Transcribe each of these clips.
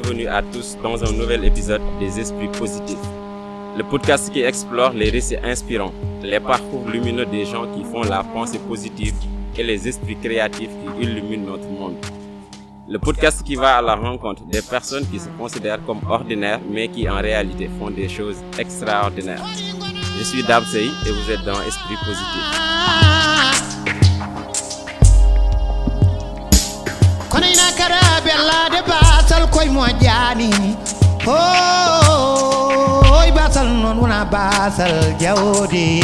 bienvenue à tous dans un nouvel épisode des Esprits Positifs. Le podcast qui explore les récits inspirants, les parcours lumineux des gens qui font la pensée positive et les esprits créatifs qui illuminent notre monde. Le podcast qui va à la rencontre des personnes qui se considèrent comme ordinaires mais qui en réalité font des choses extraordinaires. Je suis Dabsei et vous êtes dans Esprit Positif. Bellade batal koye moƴƴani oy batal noon wona batal jawdi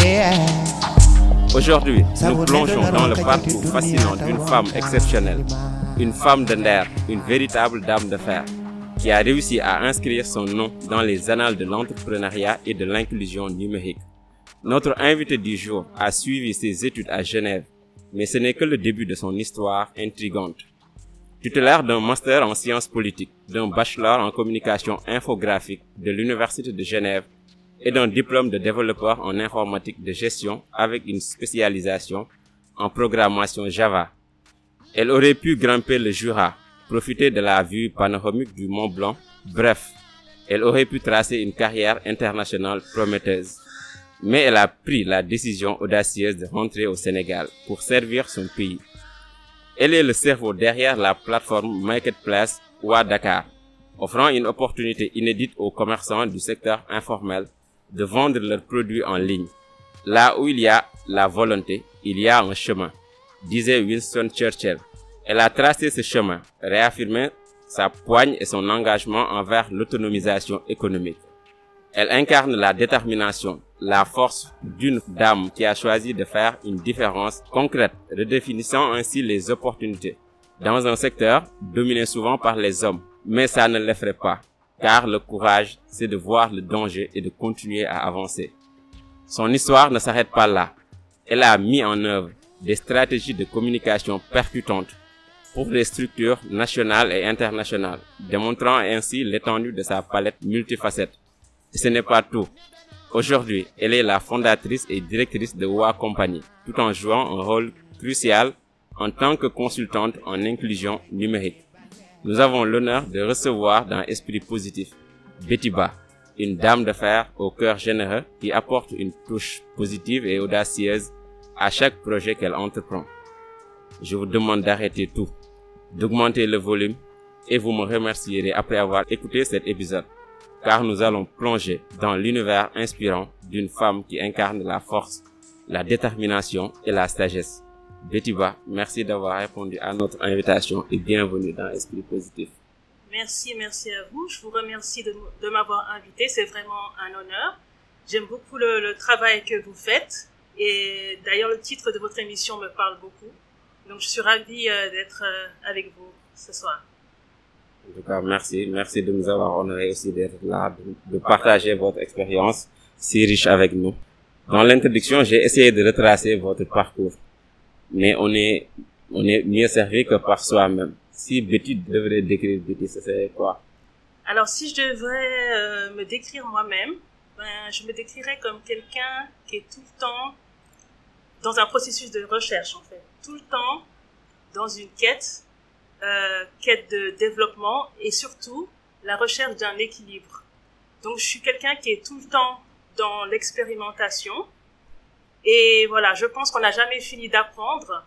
Aujourd'hui, nous plongeons dans le parcours fascinant d'une femme exceptionnelle, une femme de l'air, une véritable dame de fer, qui a réussi à inscrire son nom dans les annales de l'entrepreneuriat et de l'inclusion numérique. Notre invité du jour a suivi ses études à Genève, mais ce n'est que le début de son histoire intrigante. Titulaire d'un master en sciences politiques, d'un bachelor en communication infographique de l'Université de Genève et d'un diplôme de développeur en informatique de gestion avec une spécialisation en programmation Java. Elle aurait pu grimper le Jura, profiter de la vue panoramique du Mont Blanc, bref, elle aurait pu tracer une carrière internationale prometteuse. Mais elle a pris la décision audacieuse de rentrer au Sénégal pour servir son pays. Elle est le cerveau derrière la plateforme Marketplace Oua Dakar, offrant une opportunité inédite aux commerçants du secteur informel de vendre leurs produits en ligne. Là où il y a la volonté, il y a un chemin, disait Winston Churchill. Elle a tracé ce chemin, réaffirmé sa poigne et son engagement envers l'autonomisation économique. Elle incarne la détermination, la force d'une dame qui a choisi de faire une différence concrète, redéfinissant ainsi les opportunités dans un secteur dominé souvent par les hommes. Mais ça ne l'effraie pas, car le courage, c'est de voir le danger et de continuer à avancer. Son histoire ne s'arrête pas là. Elle a mis en œuvre des stratégies de communication percutantes pour les structures nationales et internationales, démontrant ainsi l'étendue de sa palette multifacette. Ce n'est pas tout. Aujourd'hui, elle est la fondatrice et directrice de WA Company, tout en jouant un rôle crucial en tant que consultante en inclusion numérique. Nous avons l'honneur de recevoir dans Esprit Positif Betty Ba, une dame de fer au cœur généreux qui apporte une touche positive et audacieuse à chaque projet qu'elle entreprend. Je vous demande d'arrêter tout, d'augmenter le volume et vous me remercierez après avoir écouté cet épisode car nous allons plonger dans l'univers inspirant d'une femme qui incarne la force, la détermination et la sagesse. Betty Ba, merci d'avoir répondu à notre invitation et bienvenue dans Esprit Positif. Merci, merci à vous. Je vous remercie de, m'avoir invité. C'est vraiment un honneur. J'aime beaucoup le, le, travail que vous faites. Et d'ailleurs, le titre de votre émission me parle beaucoup. Donc, je suis ravie euh, d'être euh, avec vous ce soir. En tout cas, merci. Merci de nous avoir honoré aussi d'être là, de, partager votre expérience si riche avec nous. Dans l'introduction, j'ai essayé de retracer votre parcours. Mais on est, on est mieux servi que par soi-même. Si Betty devrait décrire Betty, ce serait quoi? Alors, si je devrais euh, me décrire moi-même, ben, je me décrirais comme quelqu'un qui est tout le temps dans un processus de recherche, en fait. Tout le temps dans une quête euh, quête de développement et surtout la recherche d'un équilibre. Donc je suis quelqu'un qui est tout le temps dans l'expérimentation et voilà, je pense qu'on n'a jamais fini d'apprendre.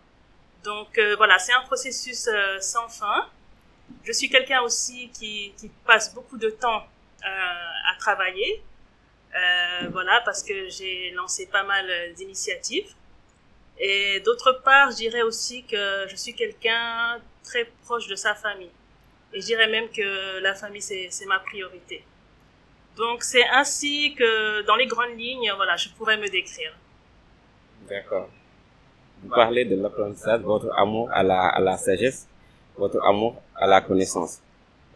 Donc euh, voilà, c'est un processus euh, sans fin. Je suis quelqu'un aussi qui, qui, passe beaucoup de temps à travailler. voilà, parce que j'ai lancé pas mal d'initiatives. Et d'autre part, je dirais aussi que je suis quelqu'un très proche de sa famille. Et je dirais même que la famille, c'est ma priorité. Donc, c'est ainsi que, dans les grandes lignes, voilà, je pourrais me décrire. D'accord. Vous parlez de l'apprentissage, votre amour à la, à la sagesse, votre amour à la connaissance.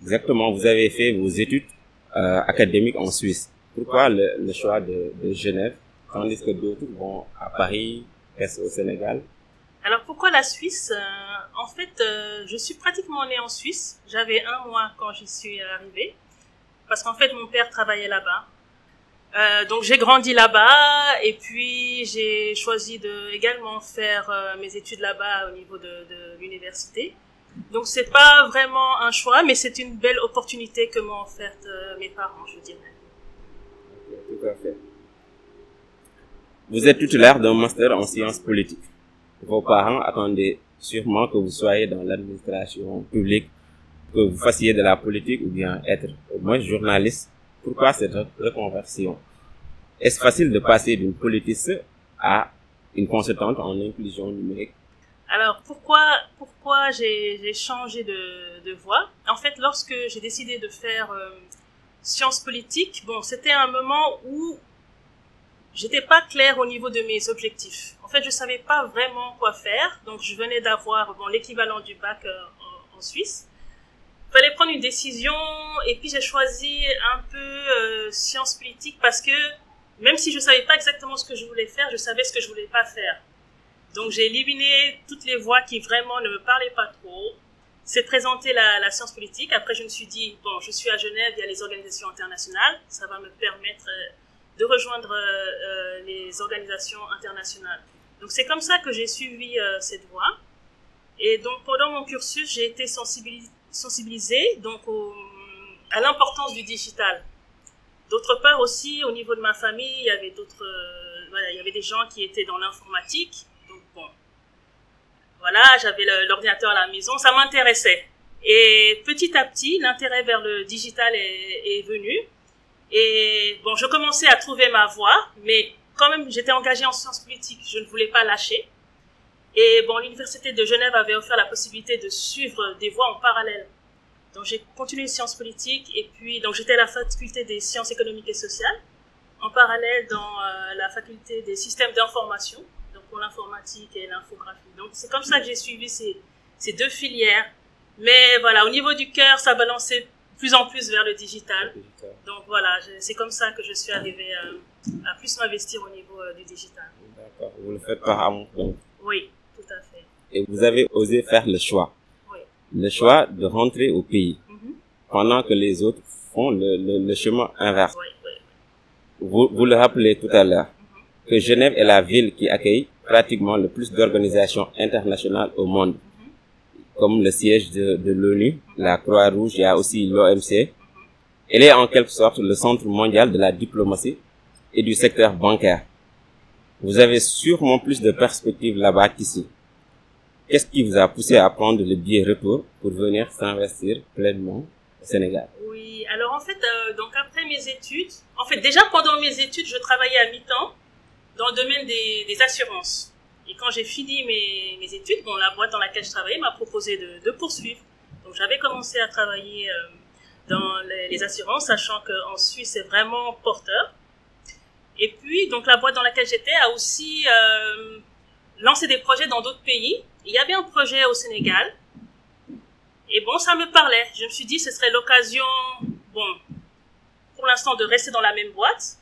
Exactement, vous avez fait vos études euh, académiques en Suisse. Pourquoi le, le choix de, de Genève, tandis que d'autres vont à Paris, restent au Sénégal? Alors pourquoi la Suisse euh, En fait, euh, je suis pratiquement née en Suisse. J'avais un mois quand j'y suis arrivée. parce qu'en fait, mon père travaillait là-bas. Euh, donc j'ai grandi là-bas et puis j'ai choisi de également faire euh, mes études là-bas au niveau de, l'université. Donc c'est pas vraiment un choix, mais c'est une belle opportunité que m'ont offerte mes parents, je dirais. Tout à fait. Vous êtes titulaire d'un master en sciences politiques. Vos parents attendaient sûrement que vous soyez dans l'administration publique, que vous fassiez de la politique ou bien être au moins journaliste. Pourquoi cette reconversion? Est-ce facile de passer d'une politiste à une consultante en inclusion numérique? Alors pourquoi pourquoi j'ai changé de, de voie? En fait, lorsque j'ai décidé de faire euh, sciences politiques, bon, c'était un moment où j'étais pas claire au niveau de mes objectifs. En fait, je savais pas vraiment quoi faire, donc je venais d'avoir bon l'équivalent du bac euh, en, en Suisse. Fallait prendre une décision et puis j'ai choisi un peu euh, sciences politiques parce que même si je savais pas exactement ce que je voulais faire, je savais ce que je voulais pas faire. Donc j'ai éliminé toutes les voies qui vraiment ne me parlaient pas trop. C'est présenter la, la science politique. Après, je me suis dit, bon, je suis à Genève, il y a les organisations internationales. Ça va me permettre euh, de rejoindre euh, les organisations internationales. Donc c'est comme ça que j'ai suivi euh, cette voie. Et donc pendant mon cursus, j'ai été sensibilis- sensibilisée donc au- à l'importance du digital. D'autre part aussi, au niveau de ma famille, il y avait d'autres, euh, voilà, il y avait des gens qui étaient dans l'informatique. Donc bon, voilà, j'avais l'ordinateur à la maison, ça m'intéressait. Et petit à petit, l'intérêt vers le digital est, est venu. Et bon, je commençais à trouver ma voie, mais quand même, j'étais engagée en sciences politiques, je ne voulais pas lâcher. Et bon, l'université de Genève avait offert la possibilité de suivre des voies en parallèle. Donc j'ai continué les sciences politiques et puis donc j'étais à la faculté des sciences économiques et sociales, en parallèle dans euh, la faculté des systèmes d'information, donc pour l'informatique et l'infographie. Donc c'est comme ça que j'ai suivi ces, ces deux filières. Mais voilà, au niveau du cœur, ça balançait plus en plus vers le digital. Donc voilà, c'est comme ça que je suis arrivée euh, à plus m'investir au niveau euh, du digital. D'accord. Vous le faites par amour. Oui, tout à fait. Et vous avez osé faire le choix. Oui. Le choix de rentrer au pays. Mhm. Pendant que les autres font le, le, le chemin inverse. Oui, oui. Vous, vous le rappelez tout à l'heure. Que Genève est la ville qui accueille pratiquement le plus d'organisations internationales au monde. Comme le siège de, l'ONU, la Croix-Rouge, il y a aussi l'OMC. Elle est en quelque sorte le centre mondial de la diplomatie et du secteur bancaire. Vous avez sûrement plus de perspectives là-bas qu'ici. Qu'est-ce qui vous a poussé à prendre le billet retour pour venir s'investir pleinement au Sénégal? Oui, alors en fait, euh, donc après mes études, en fait déjà pendant mes études, je travaillais à mi-temps dans le domaine des assurances. Et quand j'ai fini mes, études, bon, la boîte dans laquelle je travaillais m'a proposé de, poursuivre. Donc j'avais commencé à travailler euh, dans les, les assurances, sachant qu'en Suisse c'est vraiment porteur. Et puis donc la boîte dans laquelle j'étais a aussi euh, lancé des projets dans d'autres pays. Il y avait un projet au Sénégal et bon, ça me parlait. Je me suis dit, ce serait l'occasion, bon, pour l'instant, de rester dans la même boîte.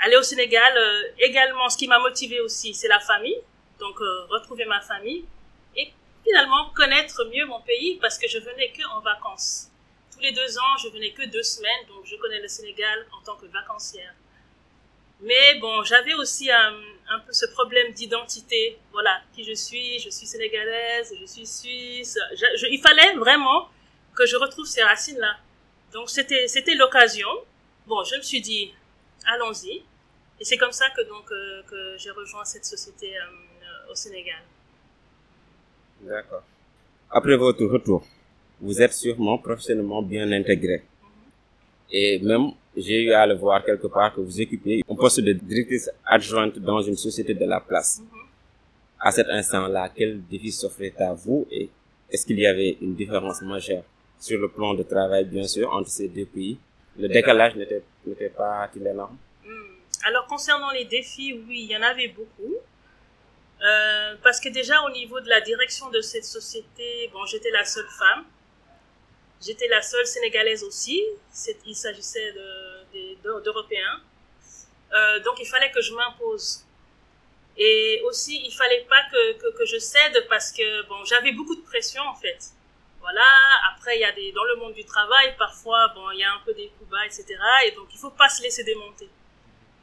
Aller au Sénégal, euh, également, ce qui m'a motivé aussi, c'est la famille. Donc, euh, retrouver ma famille. Et finalement, connaître mieux mon pays parce que je venais que en vacances. Tous les deux ans, je venais que deux semaines. Donc, je connais le Sénégal en tant que vacancière. Mais bon, j'avais aussi un, peu ce problème d'identité. Voilà, qui je suis, je suis sénégalaise, je suis suisse. Je- je- il fallait vraiment que je retrouve ces racines-là. Donc c'était l'occasion. Bon, je me suis dit, allons-y. Et c'est comme ça que donc euh, que j'ai rejoint cette société euh, euh, au Sénégal. D'accord. Après votre retour, vous êtes sûrement professionnellement bien intégré. Et même, j'ai eu à le voir quelque part que vous occupez un poste de directrice adjointe dans une société de la place. Mhm. À cet instant-là, quel défi s'offrait à vous et est-ce qu'il y avait une différence majeure sur le plan de travail, bien sûr, entre ces deux pays? Le décalage n'était n'était pas énorme Hmm. Alors concernant les défis, oui, il y en avait beaucoup. Euh, parce que déjà au niveau de la direction de cette société, bon, j'étais la seule femme. J'étais la seule sénégalaise aussi. Il s'agissait de- des- de- d'Européens. Euh, donc il fallait que je m'impose. Et aussi, il fallait pas que, que, que je cède parce que bon, j'avais beaucoup de pression en fait. Voilà. Après, il y a des, dans le monde du travail, parfois, bon, il y a un peu des coups bas, etc. Et donc, il faut pas se laisser démonter.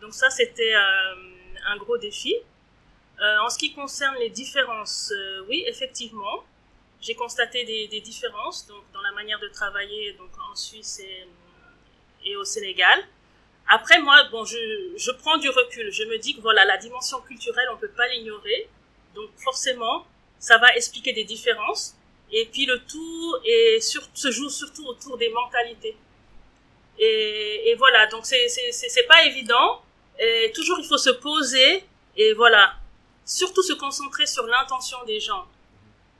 Donc ça, c'était euh, un gros défi. Euh, en ce qui concerne les différences, euh, oui, effectivement, j'ai constaté des, différences donc, dans la manière de travailler donc, en Suisse et, au Sénégal. Après, moi, bon, je, je prends du recul. Je me dis que voilà, la dimension culturelle, on peut pas l'ignorer. Donc forcément, ça va expliquer des différences. Et puis le tout est se joue surtout autour des mentalités. Et, et voilà, donc c'est pas évident. Et toujours il faut se poser et voilà, surtout se concentrer sur l'intention des gens.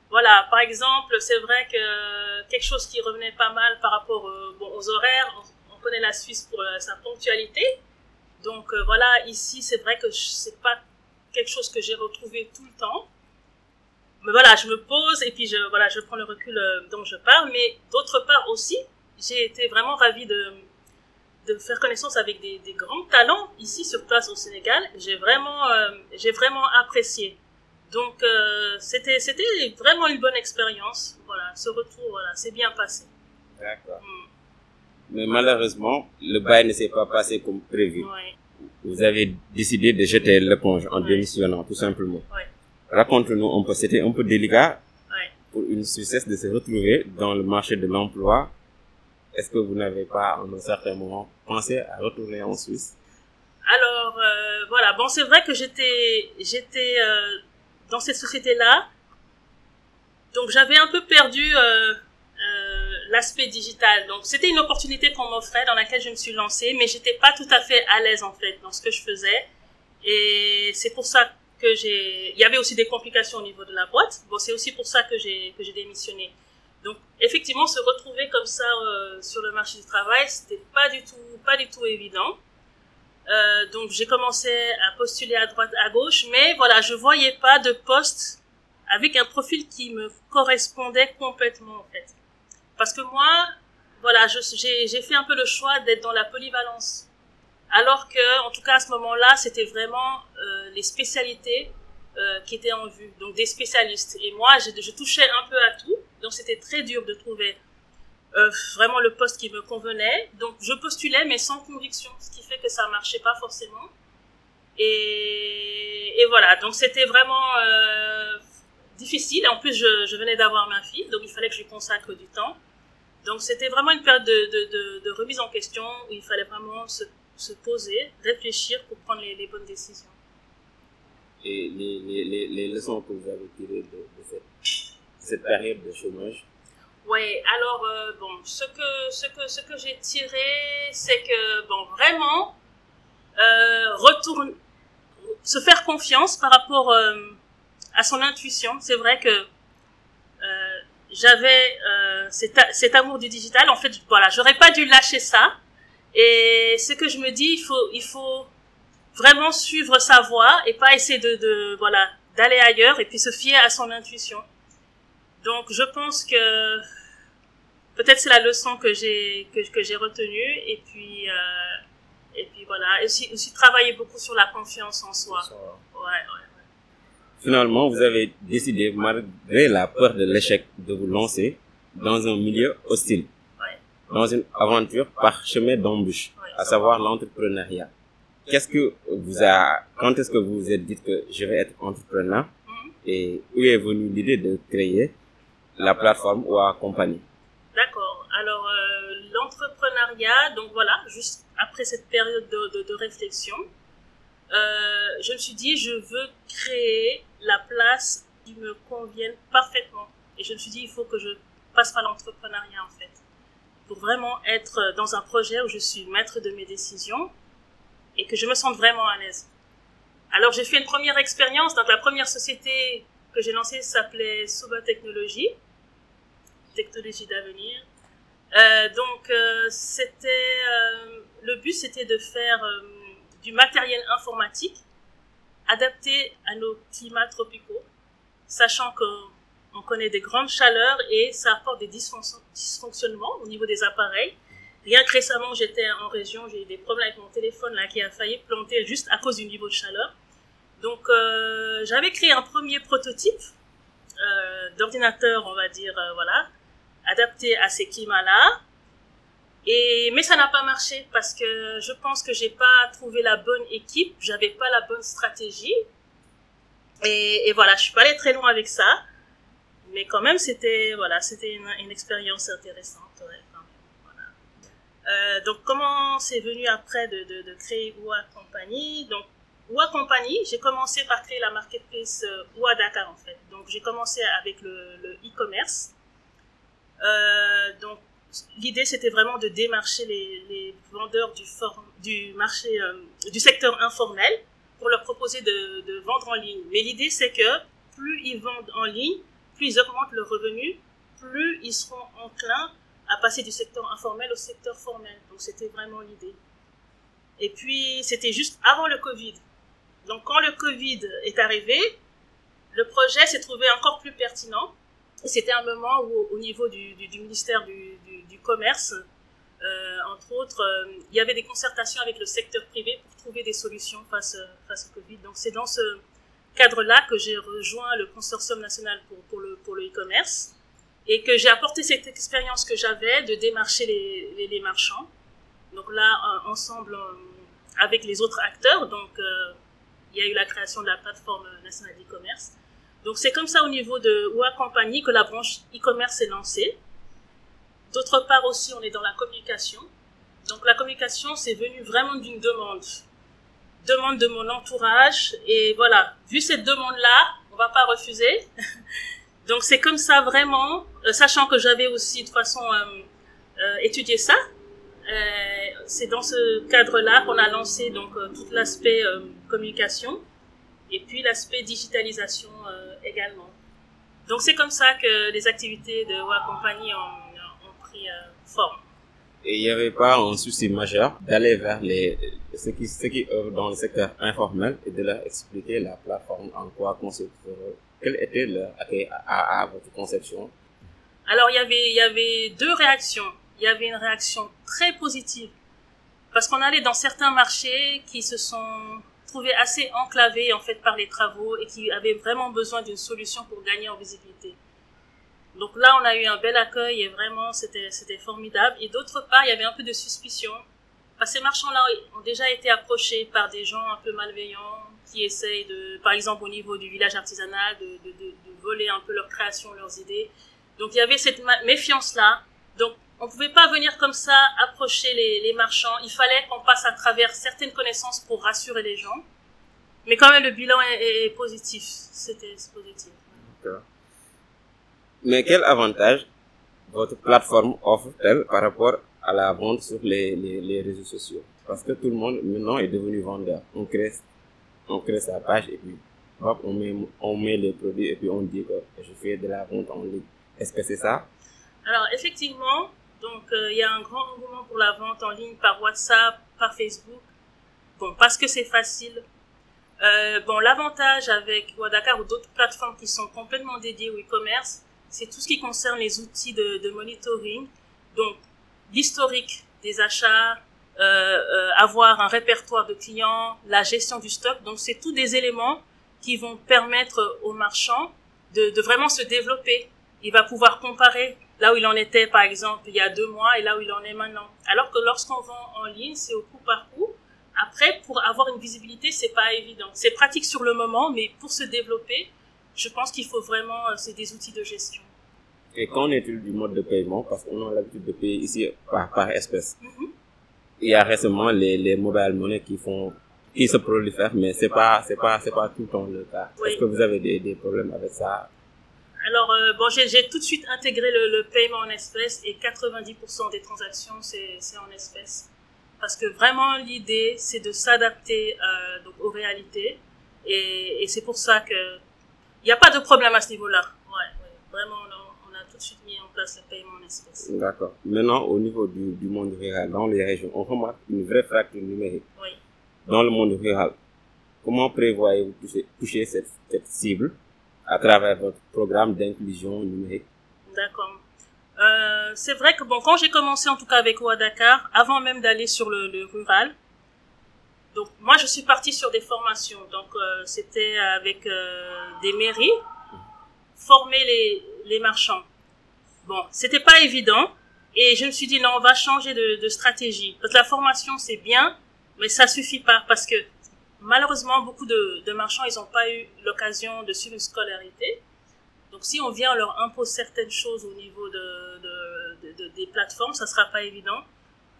Voilà, par exemple, c'est vrai que quelque chose qui revenait pas mal par rapport euh, aux horaires, on, on, connaît la Suisse pour euh, sa ponctualité. Donc euh, voilà, ici c'est vrai que c'est pas quelque chose que j'ai retrouvé tout le temps mais voilà, je me pose et puis je, voilà, je prends le recul euh, dont je parle. Mais d'autre part aussi, j'ai été vraiment ravie de, de faire connaissance avec des, des grands talents ici sur place au Sénégal. J'ai vraiment, euh, j'ai vraiment apprécié. Donc euh, c'était, c'était vraiment une bonne expérience. Voilà, ce retour, voilà, c'est bien passé. D'accord. Mm. Mais malheureusement, le bail ne s'est pas passé comme prévu. Ouais. Vous avez décidé de jeter l'éponge en démissionnant, tout simplement. Ouais. Raconte-nous un peu, c'était un peu délicat Ouais. pour une Suissesse de se retrouver dans le marché de l'emploi. Est-ce que vous n'avez pas, en un certain moment, pensé à retourner en Suisse? Alors euh, voilà, bon c'est vrai que j'étais j'étais euh, dans cette société là, donc j'avais un peu perdu euh, euh, l'aspect digital. Donc c'était une opportunité qu'on m'offrait dans laquelle je me suis lancée, mais j'étais pas tout à fait à l'aise en fait dans ce que je faisais, et c'est pour ça j'ai. Il y avait aussi des complications au niveau de la boîte. Bon c'est aussi pour ça que j'ai que j'ai démissionné. Donc effectivement se retrouver comme ça euh, sur le marché du travail, c'était pas du tout pas du tout évident. Euh, donc j'ai commencé à postuler à droite, à gauche, mais voilà, je voyais pas de poste avec un profil qui me correspondait complètement en fait. Parce que moi, voilà, j'ai fait un peu le choix d'être dans la polyvalence, alors que, en tout cas à ce moment-là, c'était vraiment euh, les spécialités euh, qui étaient en vue, donc des spécialistes. Et moi, je, touchais un peu à tout, donc c'était très dur de trouver euh, vraiment le poste qui me convenait. Donc je postulais, mais sans conviction, ce qui fait que ça marchait pas forcément. Et, voilà, donc c'était vraiment euh, difficile. En plus, je, venais d'avoir ma fille, donc il fallait que je lui consacre du temps. Donc c'était vraiment une période de, remise en question où il fallait vraiment se, se poser, réfléchir pour prendre les bonnes décisions. Et les, les, les, les leçons que vous avez tirées de, de cette, cette période de chômage Oui, alors euh, bon, ce que ce que ce que j'ai tiré, c'est que bon, vraiment euh, retourne, se faire confiance par rapport euh, à son intuition. C'est vrai que euh, j'avais euh, cet, cet amour du digital. En fait, voilà, j'aurais pas dû lâcher ça. Et ce que je me dis, il faut il faut vraiment suivre sa voie et pas essayer de, de voilà d'aller ailleurs et puis se fier à son intuition. Donc je pense que peut-être c'est la leçon que j'ai que, que j'ai retenue et puis euh, et puis voilà et aussi aussi travailler beaucoup sur la confiance en soi. Ouais, ouais. Finalement, vous avez décidé, malgré la peur de l'échec, de vous lancer dans un milieu hostile, Ouais. dans une aventure par chemin d'embûche, Ouais. à savoir l'entrepreneuriat. Qu'est-ce que vous a, quand est-ce que vous vous êtes dit que je vais être entrepreneur? Mhm. et où est venue l'idée de créer la plateforme OA Compagnie D'accord. Alors euh, l'entrepreneuriat, donc voilà, juste après cette période de, de, de réflexion, euh, je me suis dit je veux créer la place qui me convienne parfaitement. Et je me suis dit il faut que je passe par l'entrepreneuriat en fait, pour vraiment être dans un projet où je suis maître de mes décisions et que je me sente vraiment à l'aise. Alors j'ai fait une première expérience. Donc la première société que j'ai lancée s'appelait Suba Technologies technologie d'avenir. Euh, donc, euh, c'était euh, le but, c'était de faire euh, du matériel informatique adapté à nos climats tropicaux, sachant qu'on connaît des grandes chaleurs et ça apporte des dysfonction- dysfonctionnements au niveau des appareils. Rien que récemment, j'étais en région, j'ai eu des problèmes avec mon téléphone là qui a failli planter juste à cause du niveau de chaleur. Donc, euh, j'avais créé un premier prototype euh, d'ordinateur, on va dire, euh, voilà, adapté à ces climats-là. Et mais ça n'a pas marché parce que je pense que j'ai pas trouvé la bonne équipe, j'avais pas la bonne stratégie. Et, et, voilà, je suis pas allée très loin avec ça, mais quand même c'était voilà, c'était une, une, expérience intéressante. Ouais, quand même, voilà. euh, donc comment c'est venu après de, créer OUA Company? Donc OUA Company, j'ai commencé par créer la marketplace euh, OUA Dakar en fait. Donc j'ai commencé avec le e-commerce. Euh, donc l'idée c'était vraiment de démarcher les, vendeurs du, marché euh, du secteur informel pour leur proposer de, de vendre en ligne. Mais l'idée c'est que plus ils vendent en ligne, plus ils augmentent leurs revenus, plus ils seront enclins à passer du secteur informel au secteur formel. Donc c'était vraiment l'idée. Et puis c'était juste avant le Covid. Donc quand le Covid est arrivé, le projet s'est trouvé encore plus pertinent c'était un moment où, au niveau du, ministère du, commerce, euh, entre autres, euh, il y avait des concertations avec le secteur privé pour trouver des solutions face, au Covid. Donc c'est dans ce cadre-là que j'ai rejoint le consortium national pour le e-commerce et que j'ai apporté cette expérience que j'avais de démarcher les, les, les, marchands. Donc là, ensemble, avec les autres acteurs, donc euh, il y a eu la création de la plateforme nationale d'e-commerce. Donc c'est comme ça au niveau de OUA Compagnie que la branche e-commerce est lancée. D'autre part aussi, on est dans la communication. Donc la communication, c'est venu vraiment d'une demande. Demande de mon entourage. Et voilà, vu cette demande-là, on va pas refuser. Donc c'est comme ça vraiment, euh, sachant que j'avais aussi de façon euh, euh, étudié ça. c'est dans ce cadre-là qu'on a lancé donc tout l'aspect communication et puis l'aspect digitalisation euh, également. Donc c'est comme ça que les activités de WA Company ont, ont pris euh, forme. Et il n'y avait pas un souci majeur d'aller vers les, ceux qui, ceux qui œuvrent dans le secteur informel et de leur expliquer la plateforme en quoi consiste, quel était à, votre conception? Alors il y avait, il y avait deux réactions. Il y avait une réaction très positive parce qu'on allait dans certains marchés qui se sont trouvés assez enclavés en fait par les travaux et qui avaient vraiment besoin d'une solution pour gagner en visibilité. Donc là, on a eu un bel accueil et vraiment c'était c'était formidable. Et d'autre part, il y avait un peu de suspicion parce que ces marchands-là ont déjà été approchés par des gens un peu malveillants qui essayent de, par exemple au niveau du village artisanal, de, de, voler un peu leurs créations, leurs idées. Donc il y avait cette méfiance-là. Donc on pouvait pas venir comme ça approcher les, marchands. Il fallait qu'on passe à travers certaines connaissances pour rassurer les gens. Mais quand même, le bilan est, est positif. C'était positif. Mais quel avantage votre plateforme offre-t-elle par rapport à la vente sur les, les, les, réseaux sociaux? Parce que tout le monde maintenant est devenu vendeur. On crée, on crée sa page et puis hop, on, met, on met les produits et puis on dit que je fais de la vente en ligne. Est-ce que c'est ça? Alors effectivement, donc, euh, il y a un grand engouement pour la vente en ligne par WhatsApp, par Facebook. Bon, parce que c'est facile. Euh, bon, l'avantage avec Wadakar ou d'autres plateformes qui sont complètement dédiées au e-commerce, c'est tout ce qui concerne les outils de, monitoring. Donc, l'historique des achats, avoir un répertoire de clients, la gestion du stock. Donc, c'est tous des éléments qui vont permettre aux marchands de, de vraiment se développer. Il va pouvoir comparer là où il en était par exemple il y a deux mois et là où il en est maintenant. Alors que lorsqu'on vend en ligne, c'est au coup par coup. Après, pour avoir une visibilité, c'est pas évident. C'est pratique sur le moment, mais pour se développer, je pense qu'il faut vraiment, c'est des outils de gestion. Et qu'en est-il du mode de paiement? Parce qu'on a l'habitude de payer ici par, par espèce. Mm -hmm. Il y a récemment les, les mobile money qui font qui se prolifèrent, mais c'est pas c'est pas c'est pas tout le temps le cas. Oui. Est-ce que vous avez des, des problèmes avec ça? Alors, euh, bon, j'ai tout de suite intégré le, le, paiement en espèces et 90% des transactions, c'est en espèces. Parce que vraiment, l'idée, c'est de s'adapter euh, aux réalités. Et, et c'est pour ça que il n'y a pas de problème à ce niveau-là. Ouais, ouais, vraiment, on a, on a, tout de suite mis en place le paiement en espèces. D'accord. Maintenant, au niveau du, du, monde rural, dans les régions, on remarque une vraie fracture numérique. Oui. Dans le monde rural, comment prévoyez-vous toucher, toucher cette, cette cible à travers votre programme d'inclusion numérique? D'accord. Euh, c'est vrai que bon, quand j'ai commencé en tout cas avec Ouadakar, avant même d'aller sur le, le, rural, donc moi je suis partie sur des formations. Donc euh, c'était avec euh, des mairies, former les, les marchands. Bon, c'était pas évident. Et je me suis dit, non, on va changer de, de stratégie. Parce que la formation, c'est bien, mais ça suffit pas. Parce que malheureusement, beaucoup de, de marchands, ils n'ont pas eu l'occasion de suivre une scolarité. Donc, si on vient, on leur impose certaines choses au niveau de, de, de, des plateformes, ça sera pas évident.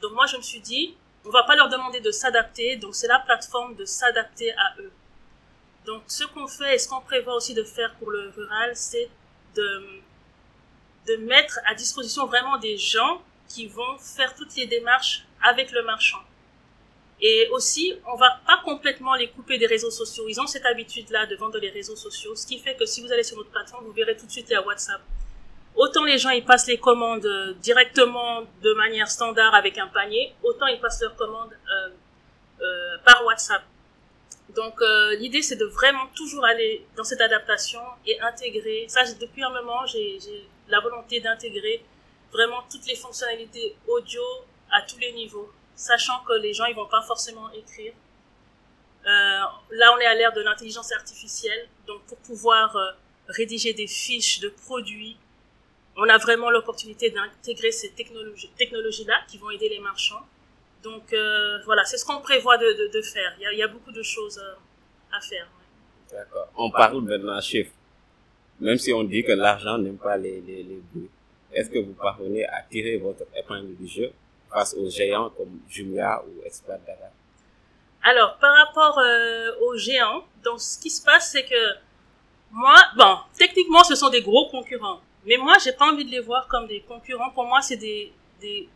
Donc, moi, je me suis dit, on va pas leur demander de s'adapter. Donc, c'est la plateforme de s'adapter à eux. Donc, ce qu'on fait et ce qu'on prévoit aussi de faire pour le rural, c'est de, de mettre à disposition vraiment des gens qui vont faire toutes les démarches avec le marchand. Et aussi, on va pas complètement les couper des réseaux sociaux. Ils ont cette habitude-là de vendre les réseaux sociaux, ce qui fait que si vous allez sur notre plateforme, vous verrez tout de suite les WhatsApp. Autant les gens ils passent les commandes euh, directement de manière standard avec un panier, autant ils passent leurs commandes euh, euh, par WhatsApp. Donc euh, l'idée c'est de vraiment toujours aller dans cette adaptation et intégrer. Ça depuis un moment j'ai la volonté d'intégrer vraiment toutes les fonctionnalités audio à tous les niveaux, sachant que les gens ils vont pas forcément écrire. Euh, là on est à l'ère de l'intelligence artificielle, donc pour pouvoir euh, rédiger des fiches de produits, on a vraiment l'opportunité d'intégrer ces technologies technologies là qui vont aider les marchands donc euh, voilà, c'est ce qu'on prévoit de, de, de faire. Il y, a, il y, a, beaucoup de choses euh, à faire. Ouais. D'accord. On parle maintenant chiffres. Même si on dit que l'argent n'aime pas les, les, les bruits, est-ce que vous parvenez à tirer votre épingle du jeu face aux géants comme Jumia ou Expert Data Alors, par rapport euh, aux géants, donc ce qui se passe, c'est que moi, bon, techniquement, ce sont des gros concurrents. Mais moi, j'ai pas envie de les voir comme des concurrents. Pour moi, c'est des,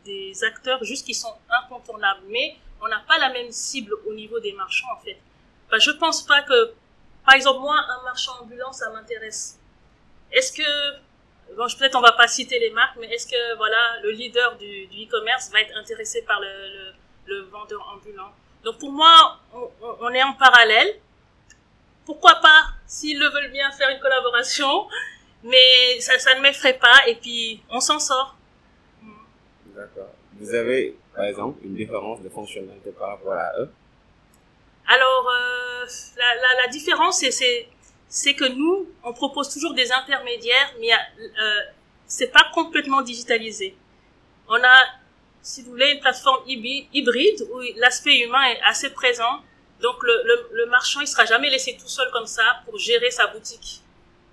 des, acteurs juste qui sont incontournables. Mais on n'a pas la même cible au niveau des marchands, en fait. Enfin, je pense pas que, par exemple, moi, un marchand ambulant, ça m'intéresse. Est-ce que, bon, peut-être on va pas citer les marques, mais est-ce que, voilà, le leader du, e-commerce va être intéressé par le, vendeur ambulant? Donc, pour moi, on, est en parallèle. Pourquoi pas, s'ils le veulent bien, faire une collaboration, mais ça ne m'effraie pas, et puis, on s'en sort. Vous avez, par exemple, une différence de fonctionnalité par rapport à eux? Alors, euh, la, différence, c'est, que nous, on propose toujours des intermédiaires, mais euh, c'est pas complètement digitalisé. On a, si vous voulez, une plateforme hybride où l'aspect humain est assez présent. Donc, le marchand, il sera jamais laissé tout seul comme ça pour gérer sa boutique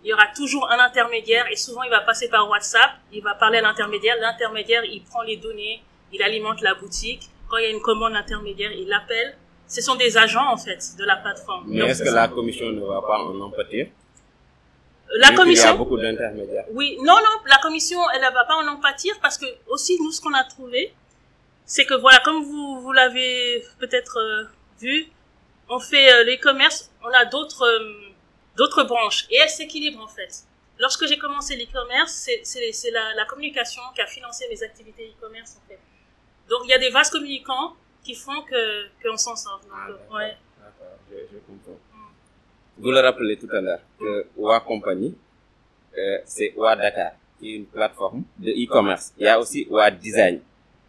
il y aura toujours un intermédiaire et souvent il va passer par WhatsApp, il va parler à l'intermédiaire, l'intermédiaire il prend les données, il alimente la boutique, quand il y a une commande intermédiaire, il l'appelle. Ce sont des agents en fait de la plateforme. Mais est-ce que la commission ne va pas en empathir la commission. Il y a beaucoup d'intermédiaires. Oui, non, non, la commission, elle ne va pas en empathir parce que aussi nous, ce qu'on a trouvé, c'est que voilà, comme vous, vous l'avez peut-être euh, vu, on fait euh, les commerces, on a d'autres euh, d'autres branches et elles s'équilibrent en fait. Lorsque j'ai commencé l'e-commerce, c'est la, la communication qui a financé mes activités e-commerce en fait. Donc il y a des vases communicants qui font que qu'on s'en sort. Ah, ouais. Je, je, comprends. Mm. Vous le rappelez tout à l'heure que Wa Company, euh, c'est Wa Dakar, qui est une plateforme de e-commerce. Il y a aussi Wa Design,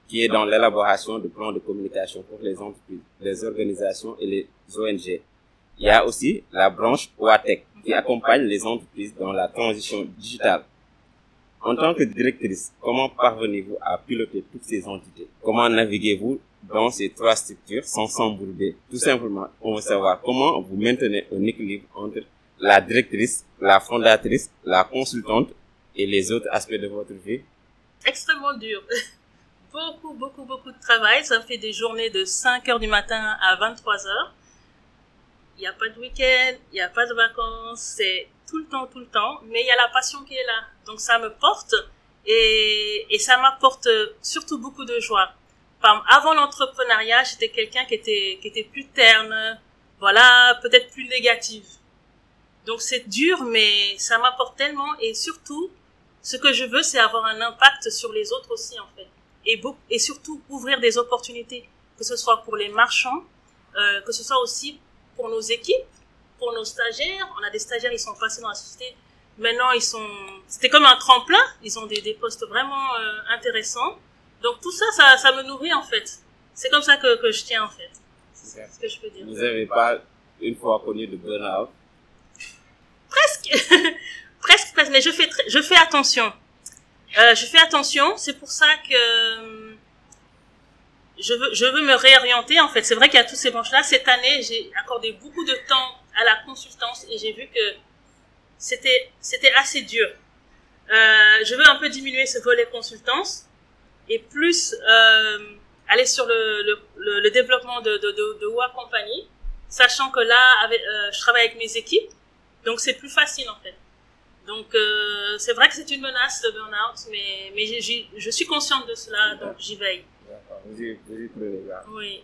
qui est dans l'élaboration de plans de communication pour les entreprises, les organisations et les ONG. Il y a aussi la branche OATEC qui accompagne les entreprises dans la transition digitale. En tant que directrice, comment parvenez-vous à piloter toutes ces entités? Comment naviguez-vous dans ces trois structures sans s'embourber? Tout simplement, on veut savoir comment vous maintenez un équilibre entre la directrice, la fondatrice, la consultante et les autres aspects de votre vie Extrêmement dur. beaucoup, beaucoup, beaucoup de travail. Ça fait des journées de 5 heures du matin à 23 heures il n'y a pas de week-end, il n'y a pas de vacances, c'est tout le temps, tout le temps, mais il y a la passion qui est là. Donc ça me porte et, et ça m'apporte surtout beaucoup de joie. avant l'entrepreneuriat, j'étais quelqu'un qui était, qui était plus terne, voilà, peut-être plus négative. Donc c'est dur, mais ça m'apporte tellement et surtout, ce que je veux, c'est avoir un impact sur les autres aussi, en fait. Et, et surtout, ouvrir des opportunités, que ce soit pour les marchands, euh, que ce soit aussi pour nos équipes, pour nos stagiaires. On a des stagiaires, ils sont passés dans la société. Maintenant, ils sont, c'était comme un tremplin. Ils ont des, des postes vraiment euh, intéressants. Donc tout ça, ça, ça me nourrit en fait. C'est comme ça que, que je tiens en fait. C'est ce que je peux dire. Vous n'avez pas une fois connu de burn-out? Presque, presque, presque. Mais je fais, je fais attention. Euh, je fais attention, c'est pour ça que euh, je veux, je veux me réorienter en fait. C'est vrai qu'il y a tous ces branches-là. Cette année, j'ai accordé beaucoup de temps à la consultance et j'ai vu que c'était c'était assez dur. Euh, je veux un peu diminuer ce volet consultance et plus euh, aller sur le, le, le, développement de, de, de, de WA Company, sachant que là, avec, euh, je travaille avec mes équipes, donc c'est plus facile en fait. Donc euh, c'est vrai que c'est une menace le burn-out, mais, mais je suis consciente de cela, donc j'y veille. Vous y, vous y prenez garde. Oui.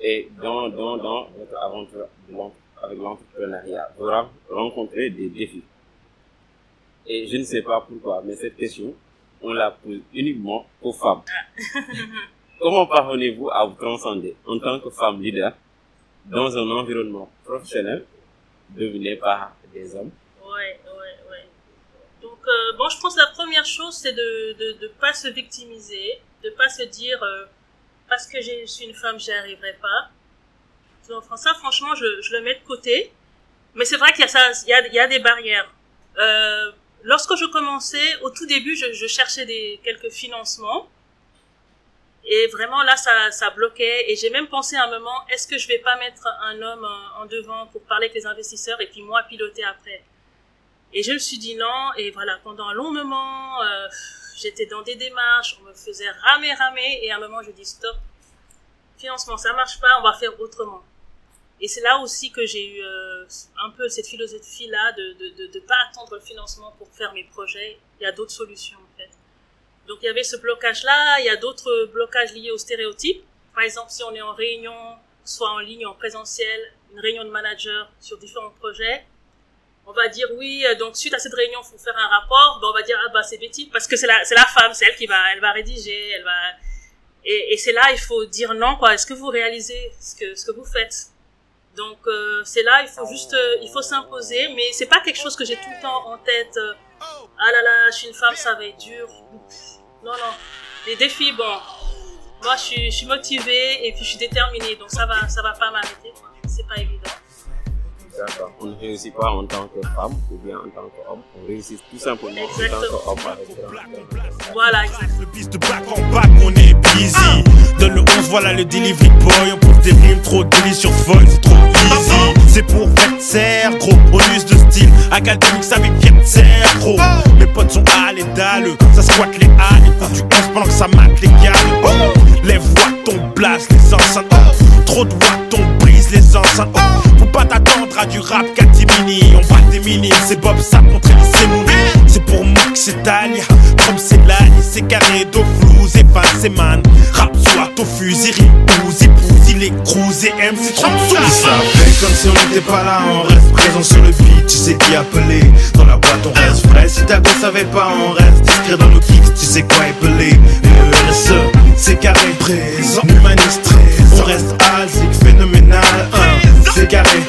Et dans, dans, dans votre aventure avec l'entrepreneuriat, vous rencontrez des défis. Et je ne sais pas pourquoi, mais cette question, on la pose uniquement aux femmes. Comment parvenez-vous à vous transcender en tant que femme leader dans un environnement professionnel dominé par des hommes? Ouais. Euh, bon, je pense que la première chose, c'est de ne de, pas se victimiser, de pas se dire euh, parce que je suis une femme, j'y arriverai pas. Donc, ça, franchement, je, je le mets de côté. Mais c'est vrai qu'il y a ça, il y a, il y a des barrières. Euh, lorsque je commençais, au tout début, je, je cherchais des quelques financements. Et vraiment, là, ça, ça bloquait. Et j'ai même pensé à un moment, est-ce que je vais pas mettre un homme en, en devant pour parler avec les investisseurs et puis moi piloter après? Et je me suis dit non. Et voilà, pendant un long moment, euh, j'étais dans des démarches, on me faisait ramer, ramer. Et à un moment, je dis stop. Financement, ça marche pas, on va faire autrement. Et c'est là aussi que j'ai eu euh, un peu cette philosophie-là de ne de, de, de, pas attendre le financement pour faire mes projets. Il y a d'autres solutions en fait. Donc il y avait ce blocage-là, il y a d'autres blocages liés aux stéréotypes. Par exemple, si on est en réunion, soit en ligne, en présentiel, une réunion de manager sur différents projets, on va dire oui, donc suite à cette réunion, il faut faire un rapport, ben, on va dire ah bah c'est Betty, parce que c'est la, c'est la femme, c'est elle qui va, elle va rédiger, elle va... Et, et c'est là, il faut dire non, quoi. Est-ce que vous réalisez ce que, ce que vous faites? Donc euh, c'est là, il faut juste, euh, il faut s'imposer, mais c'est pas quelque chose que j'ai tout le temps en tête. Euh, ah là là, je suis une femme, ça va être dur. Non non, les défis, bon, moi je suis, je suis motivée et puis je suis déterminée, donc ça va, ça va pas m'arrêter. C'est pas évident. D'accord. On ne réussit pas en tant que femme ou bien en tant qu'homme. On réussit tout simplement Exactement. en tant qu'homme avec Voilà. Le bis de back en back, on est busy. Donne le 11, voilà le delivery boy. On pose des rimes trop délices sur folle, c'est trop easy. C'est pour faire gros. Bonus de style académique, ça avec faire gros. Mes potes sont et dalle. Ça squatte les halles. Et quand tu 11 pendant que ça mate les gars. Oh. Les voix ton blast, les enceintes. Oh. Trop de voix ton brise les enceintes. Oh. Faut pas t'attendre à du rap catimini. On bat des mini, c'est Bob ça contre les Mouni. C'est pour Mouk, c'est Talia. Comme c'est Lani, c'est carré d'eau flou, c'est fan, c'est man. Rap soit au fusil, épouse, épouse, il est cruisé, MC trop Ça fait comme si on n'était pas là, on reste présent sur le beat. Tu sais qui appeler. Dans la boîte, on reste frais. Si ta go savait pas, on reste discret dans nos kicks. Tu sais quoi appeler. Le RSE, c'est carré présent.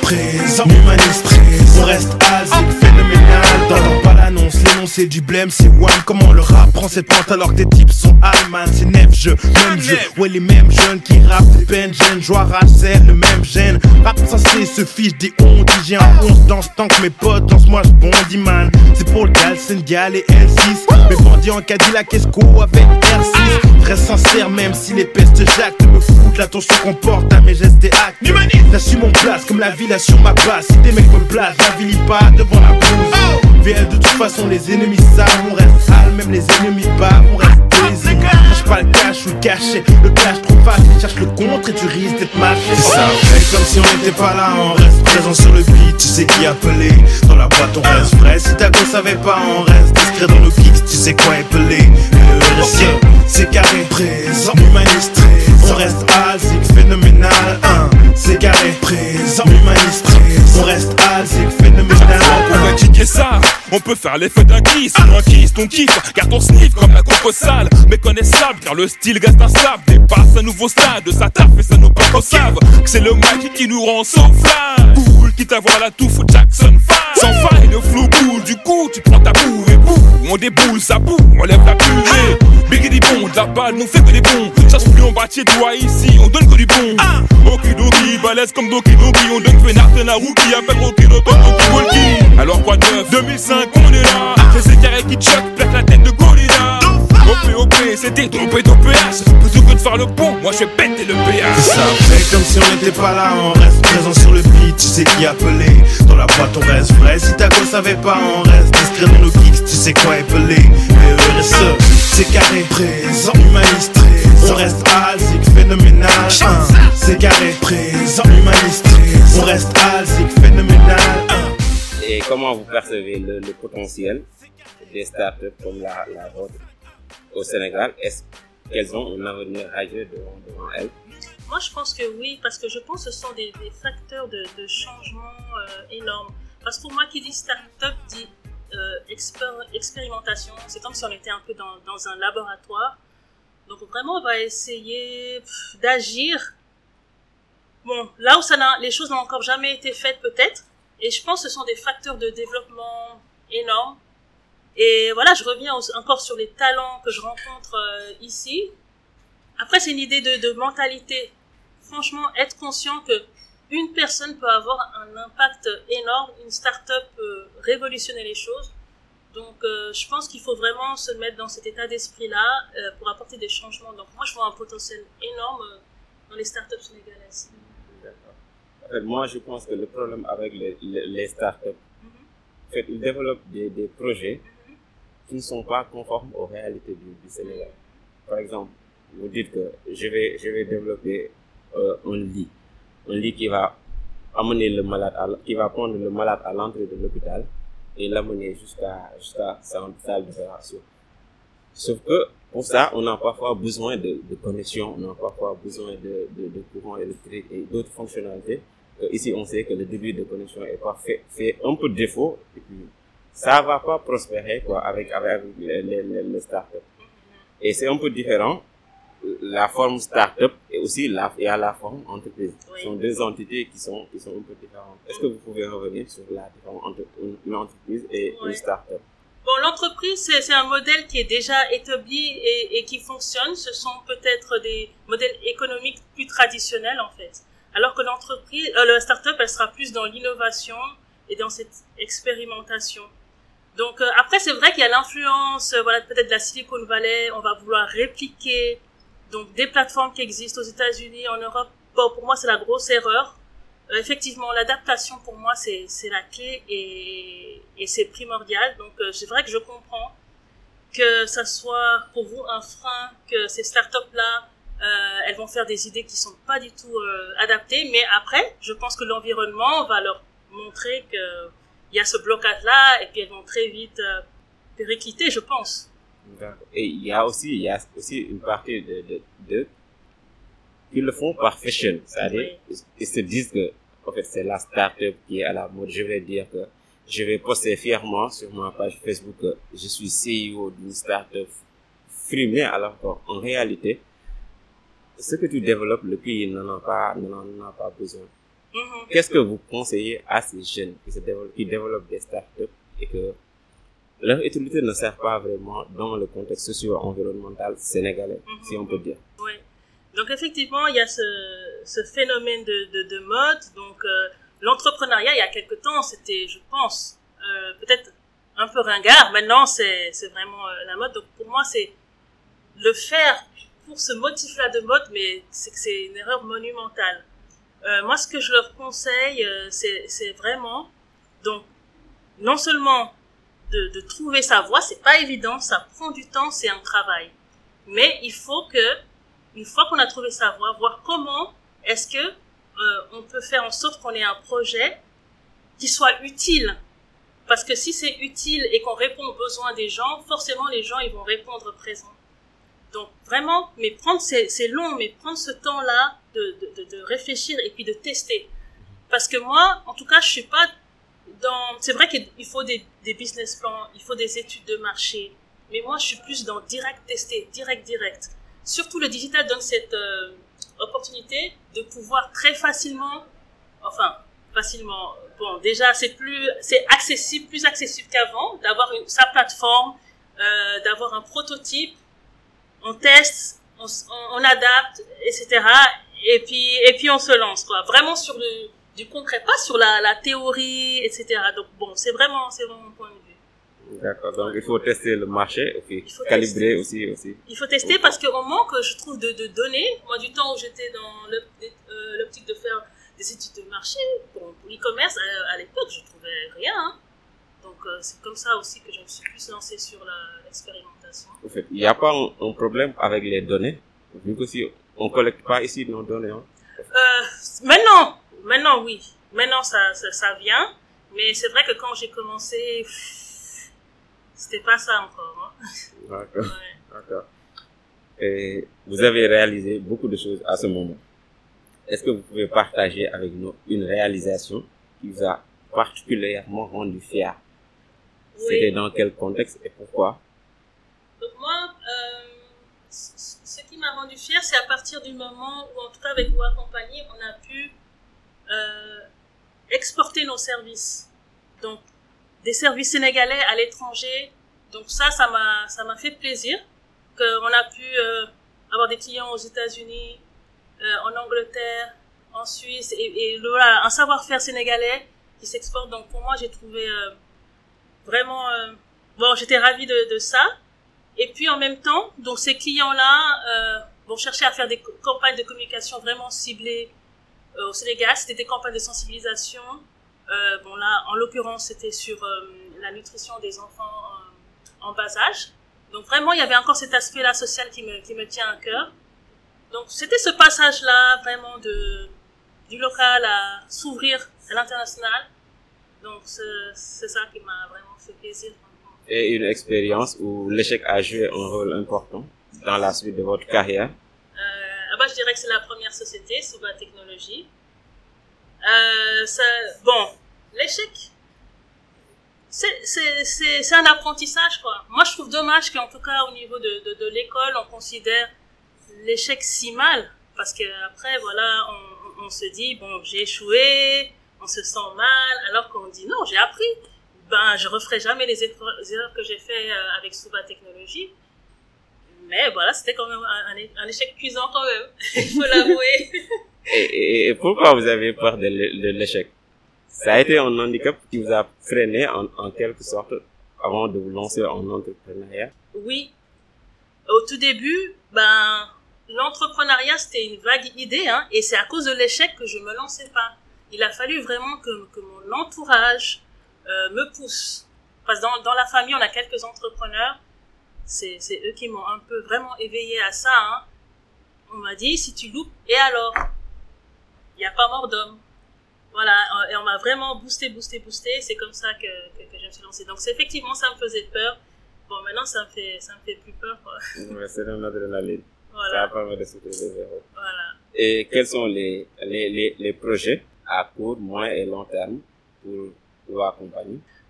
Présent. L'énoncé du blême, c'est one. Comment le rap prend cette pente alors que tes types sont allemands. C'est neuf jeux, même jeu. Ouais, les mêmes jeunes qui rappent des peines gênes. Joie, rage, c'est le même gène. Rap censé se fiche des ondes. J'ai un 11 dans ce temps que mes potes dansent, moi je bondis man. C'est pour le gal, Gal et L6. Mes bandits en Cadillac Esco avec R6. Très sincère, même si les pestes jacques me foutent l'attention qu'on porte à mes gestes et actes. J'assume mon place comme la ville assure ma base. Si des mecs me placent, j'avilis pas devant la bouse. VL de toute façon, les ennemis on reste sale, même les ennemis bas, on reste baisé. Cherche pas le cash ou le cachet, le cash trop facile, cherche le contre et tu risques d'être mâché. Ça fait comme si on n'était pas là, on reste présent sur le beat, tu sais qui appeler. Dans la boîte, on reste frais, si ta go savait pas, on reste discret dans nos kicks, tu sais quoi appeler. Le RSE, c'est carré présent, humaniste. On reste alzique, phénoménal, hein. C'est carré présent, humaniste. On reste alzique, phénoménal. On va kicker ça, on peut faire l'effet d'un kiss, un kiss, ton kiff, car ton sniff comme la coco sale, mais connaissable, car le style gaz d'un slave dépasse un nouveau stade, ça tape et ça nous pas savent que c'est le Mike qui nous rend sauvages. Cool, quitte à voir la touffe Jackson 5. Sans faille, le flou boule, du coup tu prends ta boue et boue, on déboule sa boue, on lève la purée. Ah. Biggie bon, la balle nous fait que des bons. Chasse plus en bas toi ici, on donne que du bon. Ah. Okidoki, balèze comme Doki Doki, on donne que la roue qui appelle Okidoki on est là C'est ces carrés qui choquent, plaque la tête de Golina OP OP, c'était trompé ton PH Plutôt que de faire le pont, moi je vais péter le PH C'est ça, mais comme si on n'était pas là, on reste présent sur le beat. Tu sais qui appeler, dans la boîte on reste vrai. Si ta gosse savait pas, on reste discret dans nos kicks. Tu sais quoi appeler, mais c'est carré. Présent, humaniste, on reste asique, phénoménal. C'est carré, présent, humaniste, on reste asique, phénoménal. Et comment vous percevez le, potentiel des startups comme la, la vôtre au Sénégal? Est-ce qu'elles ont un avenir radieux devant, elles? Moi, je pense que oui, parce que je pense que ce sont des, facteurs de, changement euh, énormes. Parce que pour moi, qui dit start-up dit euh, expér- expérimentation. C'est comme si on était un peu dans, un laboratoire. Donc vraiment, on va essayer d'agir. Bon, là où les choses n'ont encore jamais été faites, peut-être. Et je pense que ce sont des facteurs de développement énormes. Et voilà, je reviens encore sur les talents que je rencontre euh, ici. Après, c'est une idée de, mentalité. Franchement, être conscient que une personne peut avoir un impact énorme, une start-up peut révolutionner les choses. Donc, euh, je pense qu'il faut vraiment se mettre dans cet état d'esprit-là euh, pour apporter des changements. Donc, moi, je vois un potentiel énorme dans les start-up sénégalaises. Fait, moi, je pense que le problème avec les, les, startups, fait, ils développent des, des projets qui ne sont pas conformes aux réalités du, du Sénégal. Par exemple, vous dites que je vais, je vais développer euh, un lit, un lit qui va amener le malade, qui va prendre le malade à l'entrée de l'hôpital et l'amener jusqu'à jusqu'à sa salle d'opération. Sauf que pour ça, on a parfois besoin de, de connexion, on a parfois besoin de, de courant électrique et d'autres fonctionnalités. Que ici, on sait que le début de connexion est pas fait, fait un peu défaut et puis ça va pas prospérer quoi avec avec les, les, les, les startups. Et c'est un peu différent. La forme startup et aussi la, y a la forme entreprise. Ce sont deux entités qui sont, qui sont un peu différentes. Est-ce que vous pouvez revenir sur la différence entre une, entreprise et Ouais. une startup? Bon, l'entreprise, c'est c'est un modèle qui est déjà établi et, et qui fonctionne. Ce sont peut-être des modèles économiques plus traditionnels, en fait. Alors que l'entreprise, euh, la start-up, elle sera plus dans l'innovation et dans cette expérimentation. Donc, euh, après, c'est vrai qu'il y a l'influence, euh, voilà, peut-être de la Silicon Valley. On va vouloir répliquer, donc, des plateformes qui existent aux États-Unis, en Europe. Bon, pour moi, c'est la grosse erreur. Effectivement, l'adaptation pour moi c'est la clé et, et c'est primordial. Donc c'est vrai que je comprends que ça soit pour vous un frein, que ces startups là elles vont faire des idées qui sont pas du tout euh, adaptées. Mais après, je pense que l'environnement va leur montrer que il y a ce blocage là et puis elles vont très vite euh, péricliter, je pense. Et il y a aussi, il y a aussi une partie de, de, de qui le font par fashion. C'est-à-dire, ils- ils se disent que, en fait, c'est la startup qui est à la mode. Je vais dire que je vais poster fièrement sur ma page Facebook que je suis CEO d'une startup frimée, alors qu'en réalité, ce que tu développes, le pays n'en a pas, n'en a pas besoin. Mhm. Qu'est-ce que vous conseillez à ces jeunes qui se développent, qui développent des startups et que leur utilité ne sert pas vraiment dans le contexte socio-environnemental sénégalais, Mhm. si on peut dire? Oui. Donc effectivement, il y a ce, ce phénomène de, de, de mode. Donc euh, l'entrepreneuriat, il y a quelque temps, c'était, je pense, euh, peut-être un peu ringard. Maintenant, c'est c'est vraiment euh, la mode. Donc pour moi, c'est le faire pour ce motif-là de mode, mais c'est une erreur monumentale. Euh, moi, ce que je leur conseille, euh, c'est vraiment donc non seulement de, de trouver sa voie, c'est pas évident, ça prend du temps, c'est un travail. Mais il faut que une fois qu'on a trouvé sa voie, voir comment est-ce que euh, on peut faire en sorte qu'on ait un projet qui soit utile. Parce que si c'est utile et qu'on répond aux besoins des gens, forcément les gens ils vont répondre présent. Donc vraiment, mais prendre c'est long, mais prendre ce temps-là de, de, de, réfléchir et puis de tester. Parce que moi, en tout cas, je suis pas dans. C'est vrai qu'il faut des, des business plans, il faut des études de marché, mais moi, je suis plus dans direct tester, direct direct surtout le digital donne cette euh, opportunité de pouvoir très facilement, enfin facilement, bon déjà c'est plus, c'est accessible, plus accessible qu'avant, d'avoir sa plateforme, euh, d'avoir un prototype, on teste, on, on, on adapte, etc. Et puis et puis on se lance quoi, vraiment sur le du concret, pas sur la, la théorie, etc. Donc bon, c'est vraiment c'est vraiment mon point de vue. D'accord, donc il faut tester le marché puis Il faut calibrer aussi, aussi. Il faut tester parce qu'on manque, je trouve, de, de données. Moi, du temps où j'étais dans euh, l'optique de faire des études de marché, pour, pour l'e-commerce, à, à l'époque, je trouvais rien. hein. Donc, euh, c'est comme ça aussi que je me suis plus lancée sur la- l'expérimentation. En fait, il n'y a pas un, un problème avec les données, vu que si on collecte pas ici nos données. Hein. Euh, maintenant, maintenant, oui. Maintenant, ça, ça, ça vient. Mais c'est vrai que quand j'ai commencé, c'était pas ça encore. hein. D'accord. Ouais. D'accord. Et vous avez réalisé beaucoup de choses à ce moment. Est-ce que vous pouvez partager avec nous une réalisation qui vous a particulièrement rendu fier? C'était dans quel contexte et pourquoi Donc moi, euh, ce qui m'a rendu fière, c'est à partir du moment où, en tout cas avec Voix Compagnie, on a pu euh, exporter nos services. Donc, des services sénégalais à l'étranger. Donc ça, ça m'a, ça m'a fait plaisir qu'on a pu euh, avoir des clients aux États-Unis, en Angleterre, en Suisse, et, et voilà, un savoir-faire sénégalais qui s'exporte. Donc pour moi, j'ai trouvé vraiment... euh, bon, j'étais ravie de, de ça. Et puis en même temps, donc ces clients-là euh, vont chercher à faire des campagnes de communication vraiment ciblées euh, au Sénégal. C'était des campagnes de sensibilisation. Euh, bon là, en l'occurrence, c'était sur la nutrition des enfants en bas âge. Donc vraiment, il y avait encore cet aspect-là social qui me, qui me tient à cœur. Donc c'était ce passage-là vraiment de du local à s'ouvrir à l'international. Donc c'est ça qui m'a vraiment Et une expérience où l'échec a joué un rôle important dans la suite de votre carrière Euh, ah bah, je dirais que c'est la première société, Suba Technologies. Euh, ça, bon, l'échec, c'est- un apprentissage, quoi. Moi, je trouve dommage qu'en tout cas, au niveau de, de, l'école, on considère l'échec si mal. Parce que après, voilà, on- on se dit, bon, j'ai échoué, on se sent mal, alors qu'on dit, non, j'ai appris. Ben, je referai jamais les erreurs que j'ai fait euh, avec Suba Technologies. Mais voilà, c'était quand même un, échec cuisant quand même, il faut l'avouer. et, et- pourquoi vous avez peur de l'échec? Ça a été un handicap qui vous a freiné en, en quelque sorte avant de vous lancer en entrepreneuriat? Oui, au tout début, ben, l'entrepreneuriat c'était une vague idée, hein, et c'est à cause de l'échec que je me lançais pas. Il a fallu vraiment que, que mon entourage euh, me pousse. Parce que dans, dans la famille, on a quelques entrepreneurs, c'est c'est eux qui m'ont un peu vraiment éveillé à ça. Hein. On m'a dit, si tu loupes, et alors? Il n'y a pas mort d'homme. Voilà, euh, et on m'a vraiment boosté, boosté, boosté. C'est comme ça que, que, que je me suis lancée. Donc, c'est effectivement, ça me faisait peur. Bon, maintenant, ça me fait, ça me fait plus peur. Ouais, C'est un adrénaline. Ça Voilà, permet de les verrous. voilà. Et quels sont les, les, les, les projets à court, moyen et long terme pour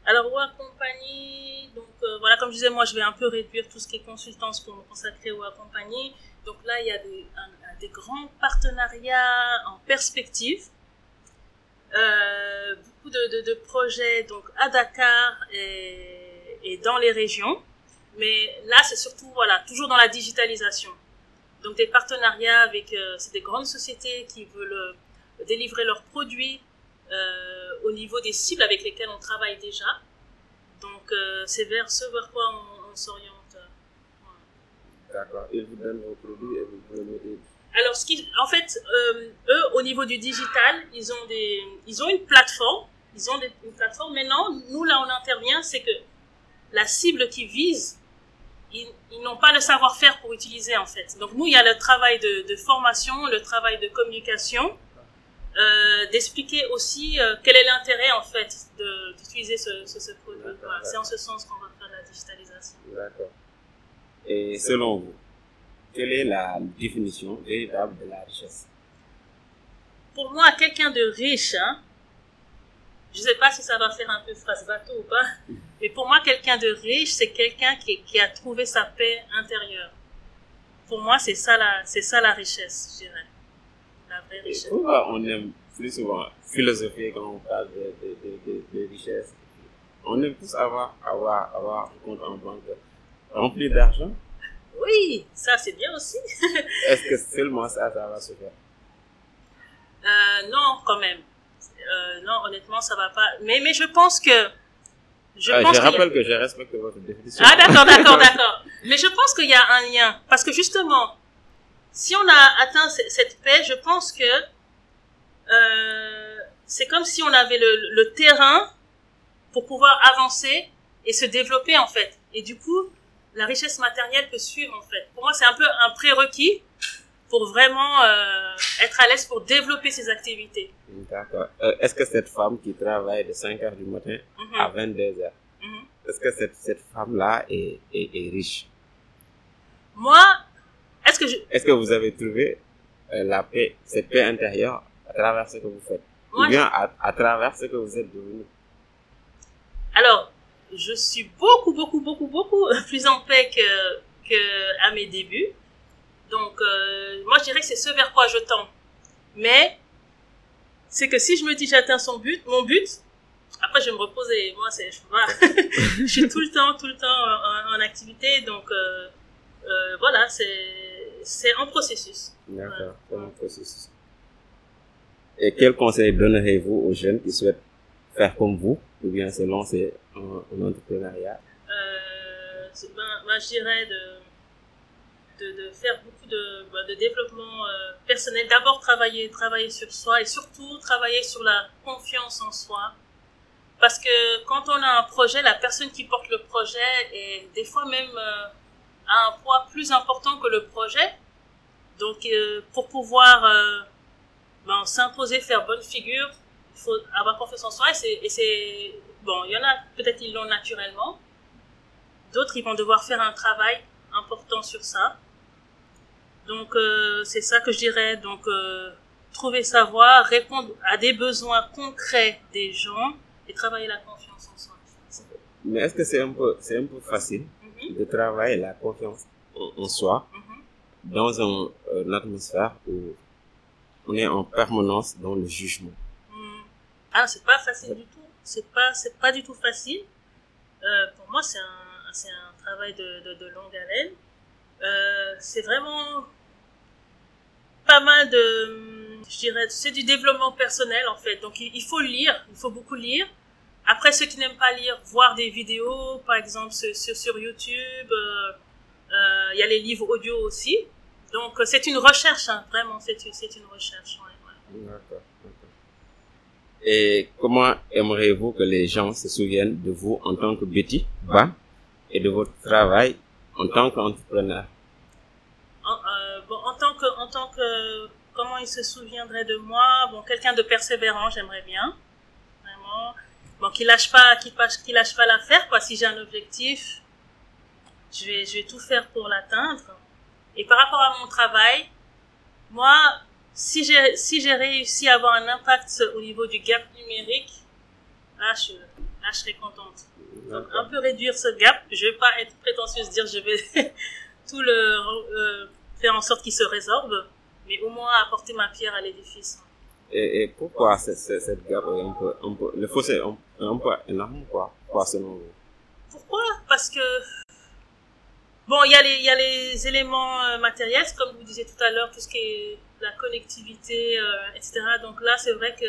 Alors, Wa Compagnie, donc euh, voilà, comme je disais, moi je vais un peu réduire tout ce qui est consultance pour me consacrer au Compagnie. Donc là, il y a des, grands partenariats en perspective. Euh, beaucoup de, projets donc à Dakar et, dans les régions. Mais là, c'est surtout, voilà, toujours dans la digitalisation. Donc des partenariats avec euh, des grandes sociétés qui veulent délivrer leurs produits au niveau des cibles avec lesquelles on travaille déjà. Donc euh, c'est vers ce vers quoi on, on s'oriente. D'accord. Ils vous donnent vos produits et vous pouvez mettez. Alors, ce qui, en fait, euh, eux, au niveau du digital, ils ont des, ils ont une plateforme. Ils ont des, une plateforme. Maintenant, nous, là, on intervient, c'est que la cible qui vise, ils, ils n'ont pas le savoir-faire pour utiliser, en fait. Donc, nous, il y a le travail de, de formation, le travail de communication, euh, d'expliquer aussi euh, quel est l'intérêt, en fait, d'utiliser ce, ce, ce produit. Voilà, c'est en ce sens qu'on va faire la digitalisation. D'accord. Et selon vous, quelle est la définition véritable de la richesse? Pour moi, quelqu'un de riche, hein, je sais pas si ça va faire un peu phrase bateau ou pas, mais pour moi, quelqu'un de riche, c'est quelqu'un qui, qui a trouvé sa paix intérieure. Pour moi, c'est ça la, c'est ça la richesse, je dirais. La vraie richesse. pourquoi on aime plus souvent philosopher quand on parle de, de, de, richesse? On aime tous avoir, avoir, avoir un compte en banque rempli d'argent? Oui, ça c'est bien aussi. Est-ce que seulement ça, ça va se faire? Euh, non, quand même. Euh, non, honnêtement, ça va pas. Mais, mais je pense que Je pense je a- rappelle que je respecte votre définition. Ah d'accord, d'accord, d'accord. Mais je pense qu'il y a un lien. Parce que justement, si on a atteint ce- cette paix, je pense que euh, c'est comme si on avait le, le terrain pour pouvoir avancer et se développer en fait. Et du coup, la richesse matérielle peut suivre en fait. Pour moi, c'est un peu un prérequis pour vraiment euh, être à l'aise pour développer ses activités. D'accord. Euh, est-ce que cette femme qui travaille de 5 heures du matin Mhm, à 22 heures, mhm. est-ce que cette, cette femme-là est, est, est riche? Moi, est-ce que je... Est-ce que vous avez trouvé euh, la paix, cette paix intérieure à travers ce que vous faites? Moi, Ou bien à, à travers ce que vous êtes devenu? Alors, je suis beaucoup, beaucoup, beaucoup, beaucoup plus en paix que, que à mes débuts. Donc, euh, moi, je dirais que c'est ce vers quoi je tends. Mais, c'est que si je me dis j'atteins son but, mon but, après je vais me reposer. Moi, c'est, je, suis tout le temps, tout le temps en, en activité. Donc, euh, euh, voilà, c'est, c'est en processus. D'accord, c'est un processus. Et quel conseil donnerez-vous aux jeunes qui souhaitent faire comme vous ou bien se lancer en, en entrepreneuriat? Euh, ben, ben, je dirais de, de, de faire beaucoup de, ben, de développement euh, personnel. D'abord travailler, travailler sur soi et surtout travailler sur la confiance en soi. Parce que quand on a un projet, la personne qui porte le projet est des fois même euh, a un poids plus important que le projet. Donc euh, pour pouvoir euh, ben, s'imposer, faire bonne figure, il faut avoir confiance en soi et c'est, bon, il y en a peut-être ils l'ont naturellement, d'autres ils vont devoir faire un travail important sur ça. Donc euh, c'est ça que je dirais. Donc trouver sa voie, répondre à des besoins concrets des gens et travailler la confiance en soi. Mais est-ce que c'est un peu, c'est un peu facile? De travailler la confiance en, en soi mhm. dans un, euh, une atmosphère où on est en permanence dans le jugement Hmm. Ah, c'est pas facile du tout. C'est pas, c'est pas du tout facile. Euh, pour moi, c'est un, c'est un travail de, de, de longue haleine. Euh, c'est vraiment pas mal de, je dirais, c'est du développement personnel en fait. Donc il, il faut lire, il faut beaucoup lire. Après, ceux qui n'aiment pas lire, voir des vidéos, par exemple sur, sur, YouTube. euh, euh, Il y a les livres audio aussi. Donc euh, c'est une recherche, hein, vraiment, c'est une, recherche. ouais, ouais. D'accord. Et comment aimeriez-vous que les gens se souviennent de vous en tant que Betty Ba et de votre travail en tant qu'entrepreneur? En, euh, bon, en tant que, en tant que, comment il se souviendrait de moi? Bon, quelqu'un de persévérant, j'aimerais bien, vraiment. Bon, qui lâche pas, qui lâche, qui lâche pas l'affaire, quoi. Si j'ai un objectif, je vais, je vais tout faire pour l'atteindre. Et par rapport à mon travail, moi, si j'ai, si j'ai réussi à avoir un impact au niveau du gap numérique, là, je, là, je serais contente. Donc, un peu réduire ce gap. Je vais pas être prétentieuse, dire je vais tout le euh, faire en sorte qu'il se résorbe, mais au moins apporter ma pierre à l'édifice. et, et pourquoi cette, cette, gap est un peu, un peu, le fossé est un, peu énorme, quoi, quoi selon Pourquoi? Parce que bon, il y y a les éléments euh, matériels, comme vous disiez tout à l'heure, tout ce qui est la connectivité, euh, etc. Donc là, c'est vrai que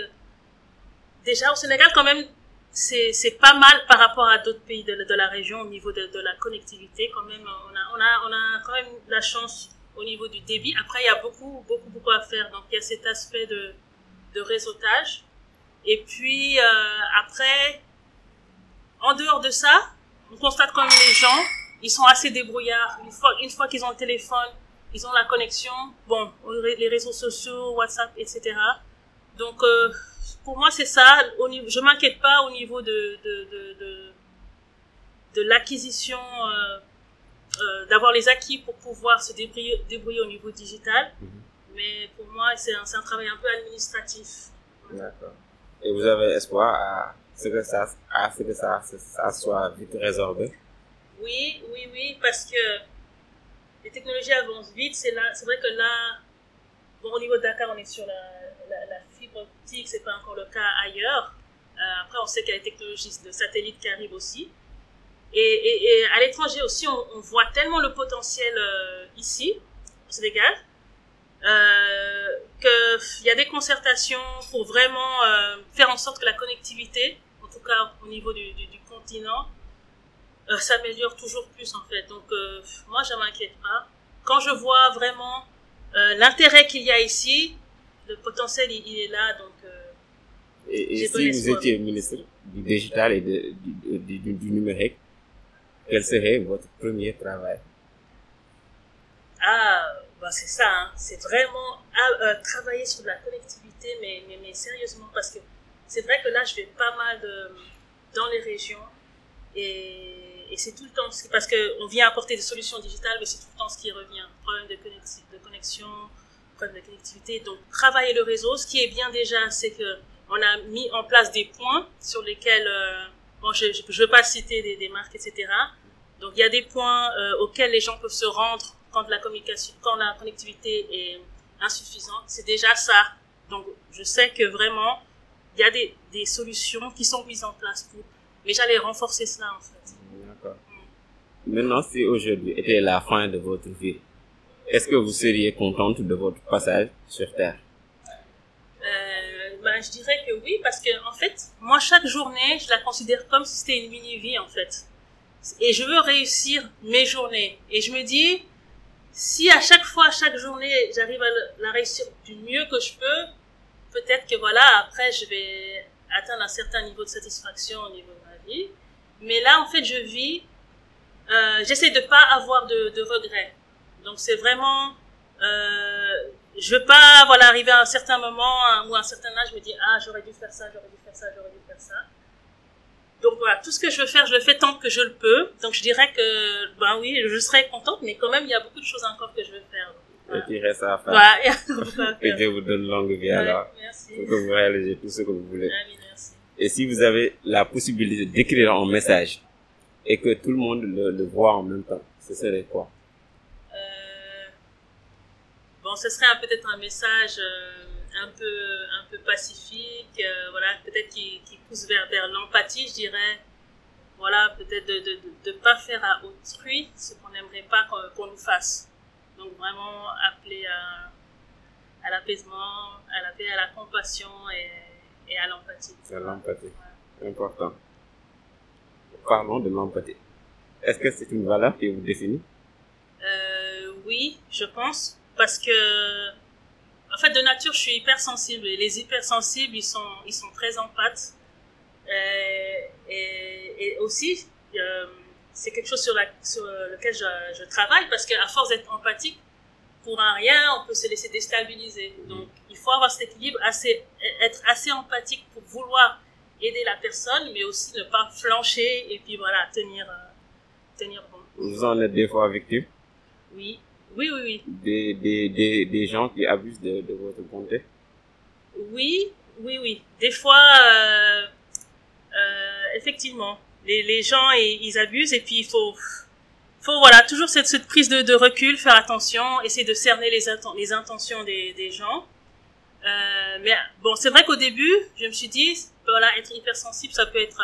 déjà au Sénégal, quand même, c'est pas mal par rapport à d'autres pays de, de la région au niveau de, de la connectivité. Quand même, on a on a on a quand même la chance au niveau du débit. Après, il y a beaucoup beaucoup beaucoup à faire. Donc il y a cet aspect de de réseautage. Et puis euh, après, en dehors de ça, on constate quand même les gens, ils sont assez débrouillards. Une fois, une fois qu'ils ont le téléphone, ils ont la connexion. Bon, les réseaux sociaux, WhatsApp, etc. Donc, euh, pour moi, c'est ça. Au niveau, je m'inquiète pas au niveau de de de de, de l'acquisition, euh, euh, d'avoir les acquis pour pouvoir se débrouiller, débrouiller au niveau digital. Mhm. Mais pour moi, c'est un, c'est un travail un peu administratif. D'accord. Et vous avez espoir à ce que ça, à ce que ça, ça soit vite résorbé Oui, oui, oui, parce que les technologies avancent vite. C'est là, c'est vrai que là, bon, au niveau de Dakar, on est sur la, la, fibre optique, c'est pas encore le cas ailleurs. Euh, après, on sait qu'il y a les technologies de satellite qui arrivent aussi. Et, et, et à l'étranger aussi, on, voit tellement le potentiel euh, ici, au Sénégal, qu'il y a des concertations pour vraiment euh, faire en sorte que la connectivité, en tout cas au niveau du, du, du continent euh, s'améliore toujours plus en fait. Donc euh, moi, je m'inquiète pas. Quand je vois vraiment euh, l'intérêt qu'il y a ici, le potentiel il, il est là. Donc euh, Et, et si vous espoir. étiez ministre du digital et de- du, du- du- du numérique, quel serait votre premier travail? Ah, bah c'est ça, hein. c'est vraiment ah, euh, travailler sur la connectivité, mais, mais, mais sérieusement, parce que c'est vrai que là, je vais pas mal dans les régions et, c'est tout le temps, ce- parce qu'on vient apporter des solutions digitales, mais c'est tout le temps ce qui revient. Problème de, de connexion, problème de connectivité. Donc, travailler le réseau, ce qui est bien déjà, c'est que on a mis en place des points sur lesquels, euh, bon, je ne veux pas citer des, des marques, etc. Donc il y a des points euh, auxquels les gens peuvent se rendre quand la communication, quand la connectivité est insuffisante. C'est déjà ça. Donc je sais que vraiment il y a des, des solutions qui sont mises en place pour. Mais j'allais renforcer cela en fait. D'accord. Maintenant, si aujourd'hui était la fin de votre vie, est-ce que vous seriez contente de votre passage sur Terre? Euh, ben, je dirais que oui parce que en fait moi chaque journée je la considère comme si c'était une mini vie en fait. Et je veux réussir mes journées. Et je me dis si à chaque fois, chaque journée, j'arrive à la réussir du mieux que je peux, peut-être que voilà, après, je vais atteindre un certain niveau de satisfaction au niveau de ma vie. Mais là, en fait, je vis, euh, j'essaie de pas avoir de, de regrets. Donc, c'est vraiment, euh, je veux pas, voilà, arriver à un certain moment ou à un certain âge, je me dis, ah, j'aurais dû faire ça, j'aurais dû faire ça, j'aurais dû faire ça. Donc voilà, tout ce que je veux faire, je le fais tant que je le peux. Donc je dirais que, ben oui, je serais contente, mais quand même, il y a beaucoup de choses encore que je veux faire. Et qu'il reste à faire. Voilà, il y a beaucoup à Que faire. Dieu vous donne longue vie Ouais, alors, merci. pour que vous réalisez tout ce que vous voulez. Merci. Et si vous avez la possibilité d'écrire un message et que tout le monde le, le voit en même temps, ce serait quoi? Euh, bon, ce serait peut-être un message euh, un peu un peu pacifique, euh, voilà, peut-être qui, qui pousse vers vers l'empathie, je dirais. Voilà, peut-être de de de, de pas faire à autrui ce qu'on n'aimerait pas qu'on nous fasse. Donc vraiment appeler à à l'apaisement, à la paix, à la compassion et, et à l'empathie. C'est l'empathie. Important. Parlons de l'empathie. Est-ce que c'est une valeur qui vous définit? Euh, oui, je pense, parce que en fait de nature je suis hypersensible et les hypersensibles ils sont ils sont très empathes Euh, et, et aussi euh, c'est quelque chose sur, la, sur lequel je, je travaille parce qu'à force d'être empathique pour un rien on peut se laisser déstabiliser. Donc il faut avoir cet équilibre assez être assez empathique pour vouloir aider la personne mais aussi ne pas flancher et puis voilà tenir euh, tenir bon. Vous en êtes des fois victime? Oui oui oui oui des, des, des, des gens qui abusent de, de votre bonté? Oui, oui, oui. Des fois, euh, euh, effectivement, les, les gens, ils, ils abusent et puis il faut, faut voilà, toujours cette, cette prise de, de recul, faire attention, essayer de cerner les, inten- les intentions des, des gens. Euh, mais bon, c'est vrai qu'au début, je me suis dit, voilà, être hypersensible, ça peut être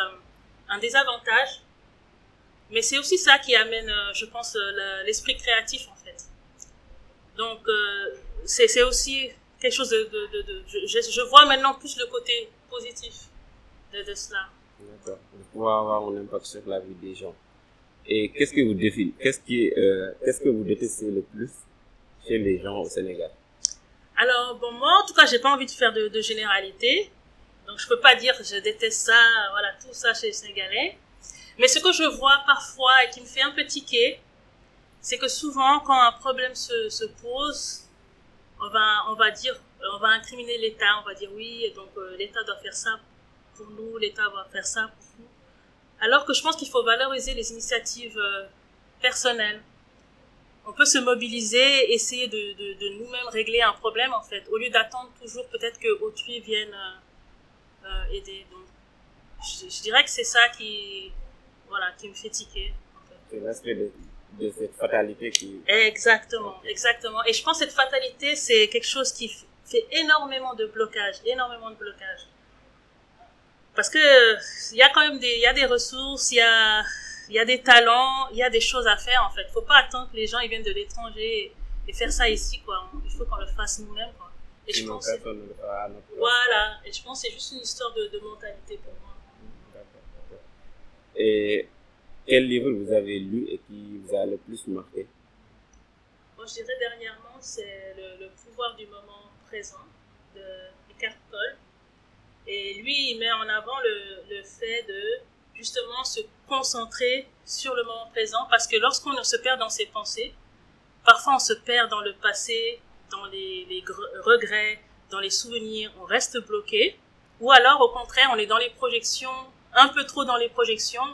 un désavantage. Mais c'est aussi ça qui amène, je pense, le- l'esprit créatif. Donc, euh, c'est aussi quelque chose de... de, de, de- je, je- vois maintenant plus le côté positif de, de cela. D'accord. Pouvoir avoir un impact sur la vie des gens. Et qu'est-ce que vous définissez Qu'est-ce qui, euh, qu'est-ce que vous détestez le plus chez les gens au Sénégal? Alors, bon, moi, en tout cas, j'ai pas envie de faire de, de généralité. Donc, je peux pas dire je déteste ça, voilà, tout ça chez les Sénégalais. Mais ce que je vois parfois et qui me fait un peu tiquer, c'est que souvent, quand un problème se, se pose, on va, on va dire, on va incriminer l'État, on va dire oui, donc euh, l'État doit faire ça pour nous, l'État va faire ça pour nous. Alors que je pense qu'il faut valoriser les initiatives euh, personnelles. On peut se mobiliser, essayer de, de, nous-mêmes régler un problème en fait, au lieu d'attendre toujours peut-être que autrui vienne euh, euh, aider. Donc, je, je dirais que c'est ça qui, voilà, qui me fait tiquer. en fait. De, cette fatalité qui... Exactement, exactement. Et je pense que cette fatalité, c'est quelque chose qui fait énormément de blocage, énormément de blocage. Parce que il y a quand même des, il y a des ressources, il y a, il y a des talents, il y a des choses à faire en fait. Faut pas attendre que les gens ils viennent de l'étranger et faire ça ici quoi. Il faut qu'on le fasse nous-mêmes quoi. Et je pense, voilà. Et je pense que c'est juste une histoire de, de mentalité pour moi. D'accord, d'accord. Et quel livre vous avez lu et qui vous a le plus marqué? Moi, je dirais dernièrement, c'est le, pouvoir du moment présent de Eckhart Tolle. Et lui, il met en avant le, le fait de justement se concentrer sur le moment présent parce que lorsqu'on se perd dans ses pensées, parfois on se perd dans le passé, dans les, les gre- regrets, dans les souvenirs, on reste bloqué. Ou alors, au contraire, on est dans les projections, un peu trop dans les projections,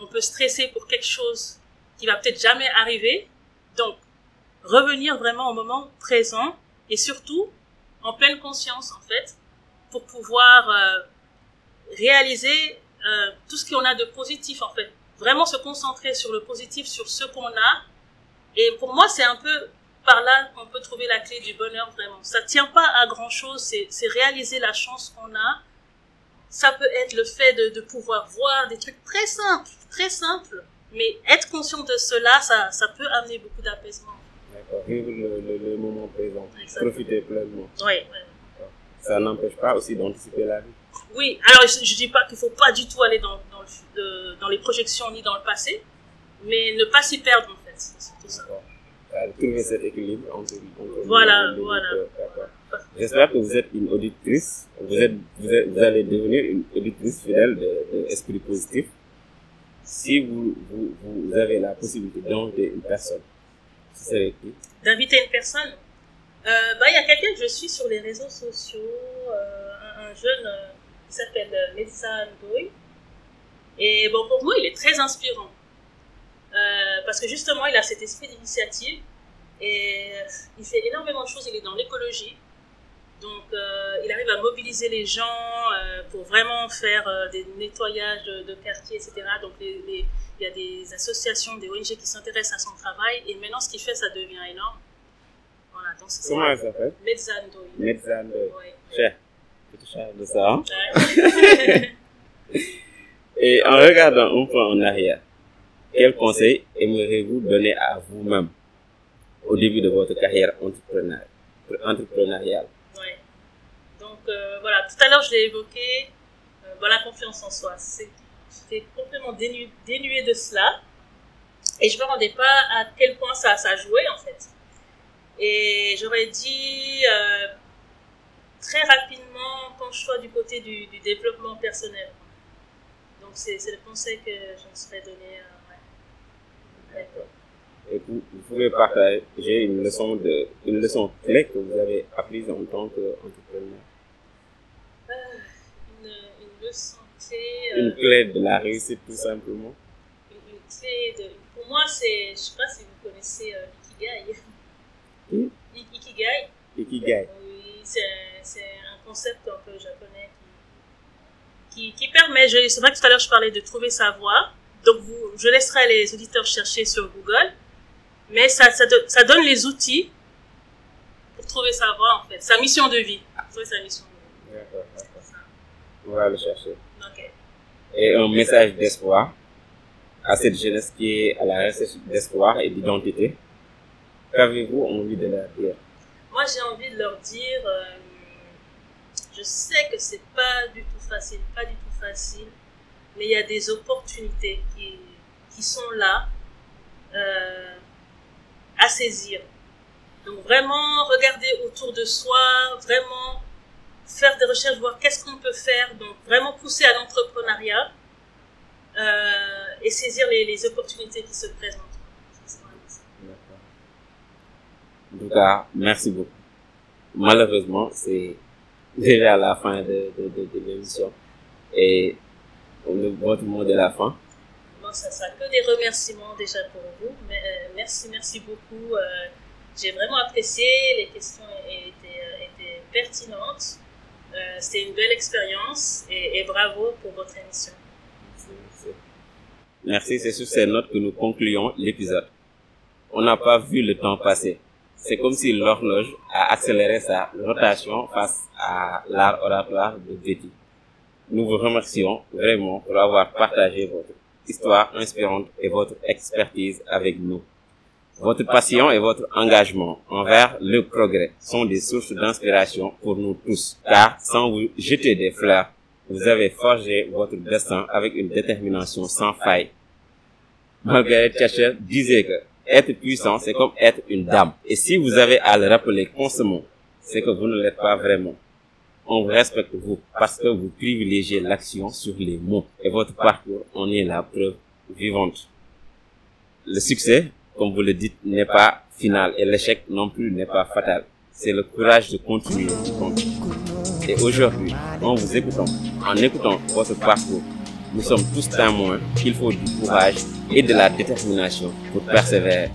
on peut stresser pour quelque chose qui va peut-être jamais arriver. Donc, revenir vraiment au moment présent et surtout en pleine conscience, en fait, pour pouvoir euh, réaliser euh, tout ce qu'on a de positif, en fait. Vraiment se concentrer sur le positif, sur ce qu'on a. Et pour moi, c'est un peu par là qu'on peut trouver la clé du bonheur, vraiment. Ça tient pas à grand-chose, c'est c'est réaliser la chance qu'on a. Ça peut être le fait de, de pouvoir voir des trucs très simples, très simples, mais être conscient de cela, ça, ça peut amener beaucoup d'apaisement. D'accord. Vivre le, le, le moment présent. Exactement. Profiter pleinement. Oui. Ça n'empêche pas aussi d'anticiper la vie. Oui, alors je, je dis pas qu'il faut pas du tout aller dans, dans, le, de- dans les projections ni dans le passé, mais ne pas s'y perdre en fait. C'est tout ça. Euh, Trouver cet équilibre entre, entre Voilà, les deux. voilà. J'espère que vous êtes une auditrice. Vous, êtes, vous, êtes, vous allez devenir une auditrice fidèle de, de Esprit Positif. Si vous, vous, avez la possibilité d'inviter une personne, ce serait qui? D'inviter une personne? Euh, bah, il y a quelqu'un que je suis sur les réseaux sociaux, euh, un, un jeune euh, qui s'appelle Melissa Ndoye. Et bon, pour moi, il est très inspirant. Parce que justement, il a cet esprit d'initiative et il fait énormément de choses. Il est dans l'écologie. Donc, euh, il arrive à mobiliser les gens euh, pour vraiment faire euh, des nettoyages de, de quartiers, etc. Donc, les, les- il y a des associations, des ONG qui s'intéressent à son travail. Et maintenant, ce qu'il fait, ça devient énorme. Voilà, donc c'est Comment elle s'appelle? Ouais. Cher. Petit cher de ça. hein? Ouais. Et en regardant un peu en arrière, quel conseil aimeriez-vous donner à vous-même au début de votre carrière entrepreneur- entrepreneuriale? Euh, voilà, tout à l'heure je l'ai évoqué, euh, la confiance en soi. J'étais complètement dénu, dénuée de cela et je me rendais pas à quel point ça, jouait en fait. Et j'aurais dit euh, très rapidement penche-toi du côté du, développement personnel. Donc c'est le conseil que je me serais donné. euh, ouais. Et vous, pouvez partager une leçon, une leçon clé que vous avez apprise en tant qu'entrepreneur. Euh, une, une leçon clé. euh, Une clé de la réussite tout simplement. une, une clé de. Pour moi, c'est. Je sais pas si vous connaissez euh, l'ikigai. Hmm? I- Ikigai, Ikigai. oui, c'est un concept un peu japonais qui, qui, qui permet. je- C'est vrai que tout à l'heure, je parlais de trouver sa voie. Donc, vous, je laisserai les auditeurs chercher sur Google. Mais ça, ça, do- ça donne les outils pour trouver sa voie, en fait. Sa mission de vie. Trouver sa mission de vie. D'accord, d'accord. C'est ça. Le chercher. Et un message d'espoir à cette jeunesse qui est à la recherche d'espoir et d'identité. Qu'avez-vous envie de leur dire? Moi, j'ai envie de leur dire, euh, je sais que c'est pas du tout facile, pas du tout facile, mais il y a des opportunités qui, qui sont là euh, à saisir. Donc vraiment, regarder autour de soi, vraiment faire des recherches, voir qu'est-ce qu'on peut faire, donc vraiment pousser à l'entrepreneuriat euh, et saisir les, les opportunités qui se présentent. En tout cas, merci beaucoup. Malheureusement, c'est déjà la fin de, de, de, de l'émission. Et le, votre mot de la fin. Bon, ça sera que des remerciements déjà pour vous. Mais, euh, merci, merci beaucoup. Euh, J'ai vraiment apprécié. Les questions étaient, étaient pertinentes. Euh, C'était une belle expérience et, et bravo pour votre émission. Merci, c'est sur ces notes que nous concluons l'épisode. On n'a pas vu le temps passer. C'est comme si l'horloge a accéléré sa rotation face à l'art oratoire de Betty. Nous vous remercions vraiment pour avoir partagé votre histoire inspirante et votre expertise avec nous. Votre passion et votre engagement envers le progrès sont des sources d'inspiration pour nous tous, car sans vous jeter des fleurs, Vous avez forgé votre destin avec une détermination sans faille. Margaret Thatcher disait que être puissant, c'est comme être une dame. Et si vous avez à le rappeler constamment, c'est que vous ne l'êtes pas vraiment. On respecte vous parce que vous privilégiez l'action sur les mots. Et votre parcours en est la preuve vivante. Le succès, comme vous le dites, n'est pas final et l'échec non plus n'est pas fatal. C'est le courage de continuer. Et aujourd'hui, en vous écoutant, en écoutant votre parcours, nous sommes tous témoins qu'il faut du courage et de la détermination pour persévérer.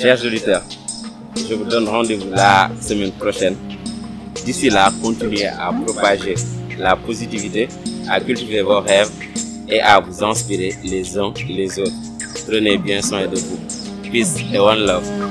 Chers auditeurs, je vous donne rendez-vous la semaine prochaine. D'ici là, continuez à propager la positivité, à cultiver vos rêves et à vous inspirer les uns les autres. Prenez bien soin de vous. Peace et one love.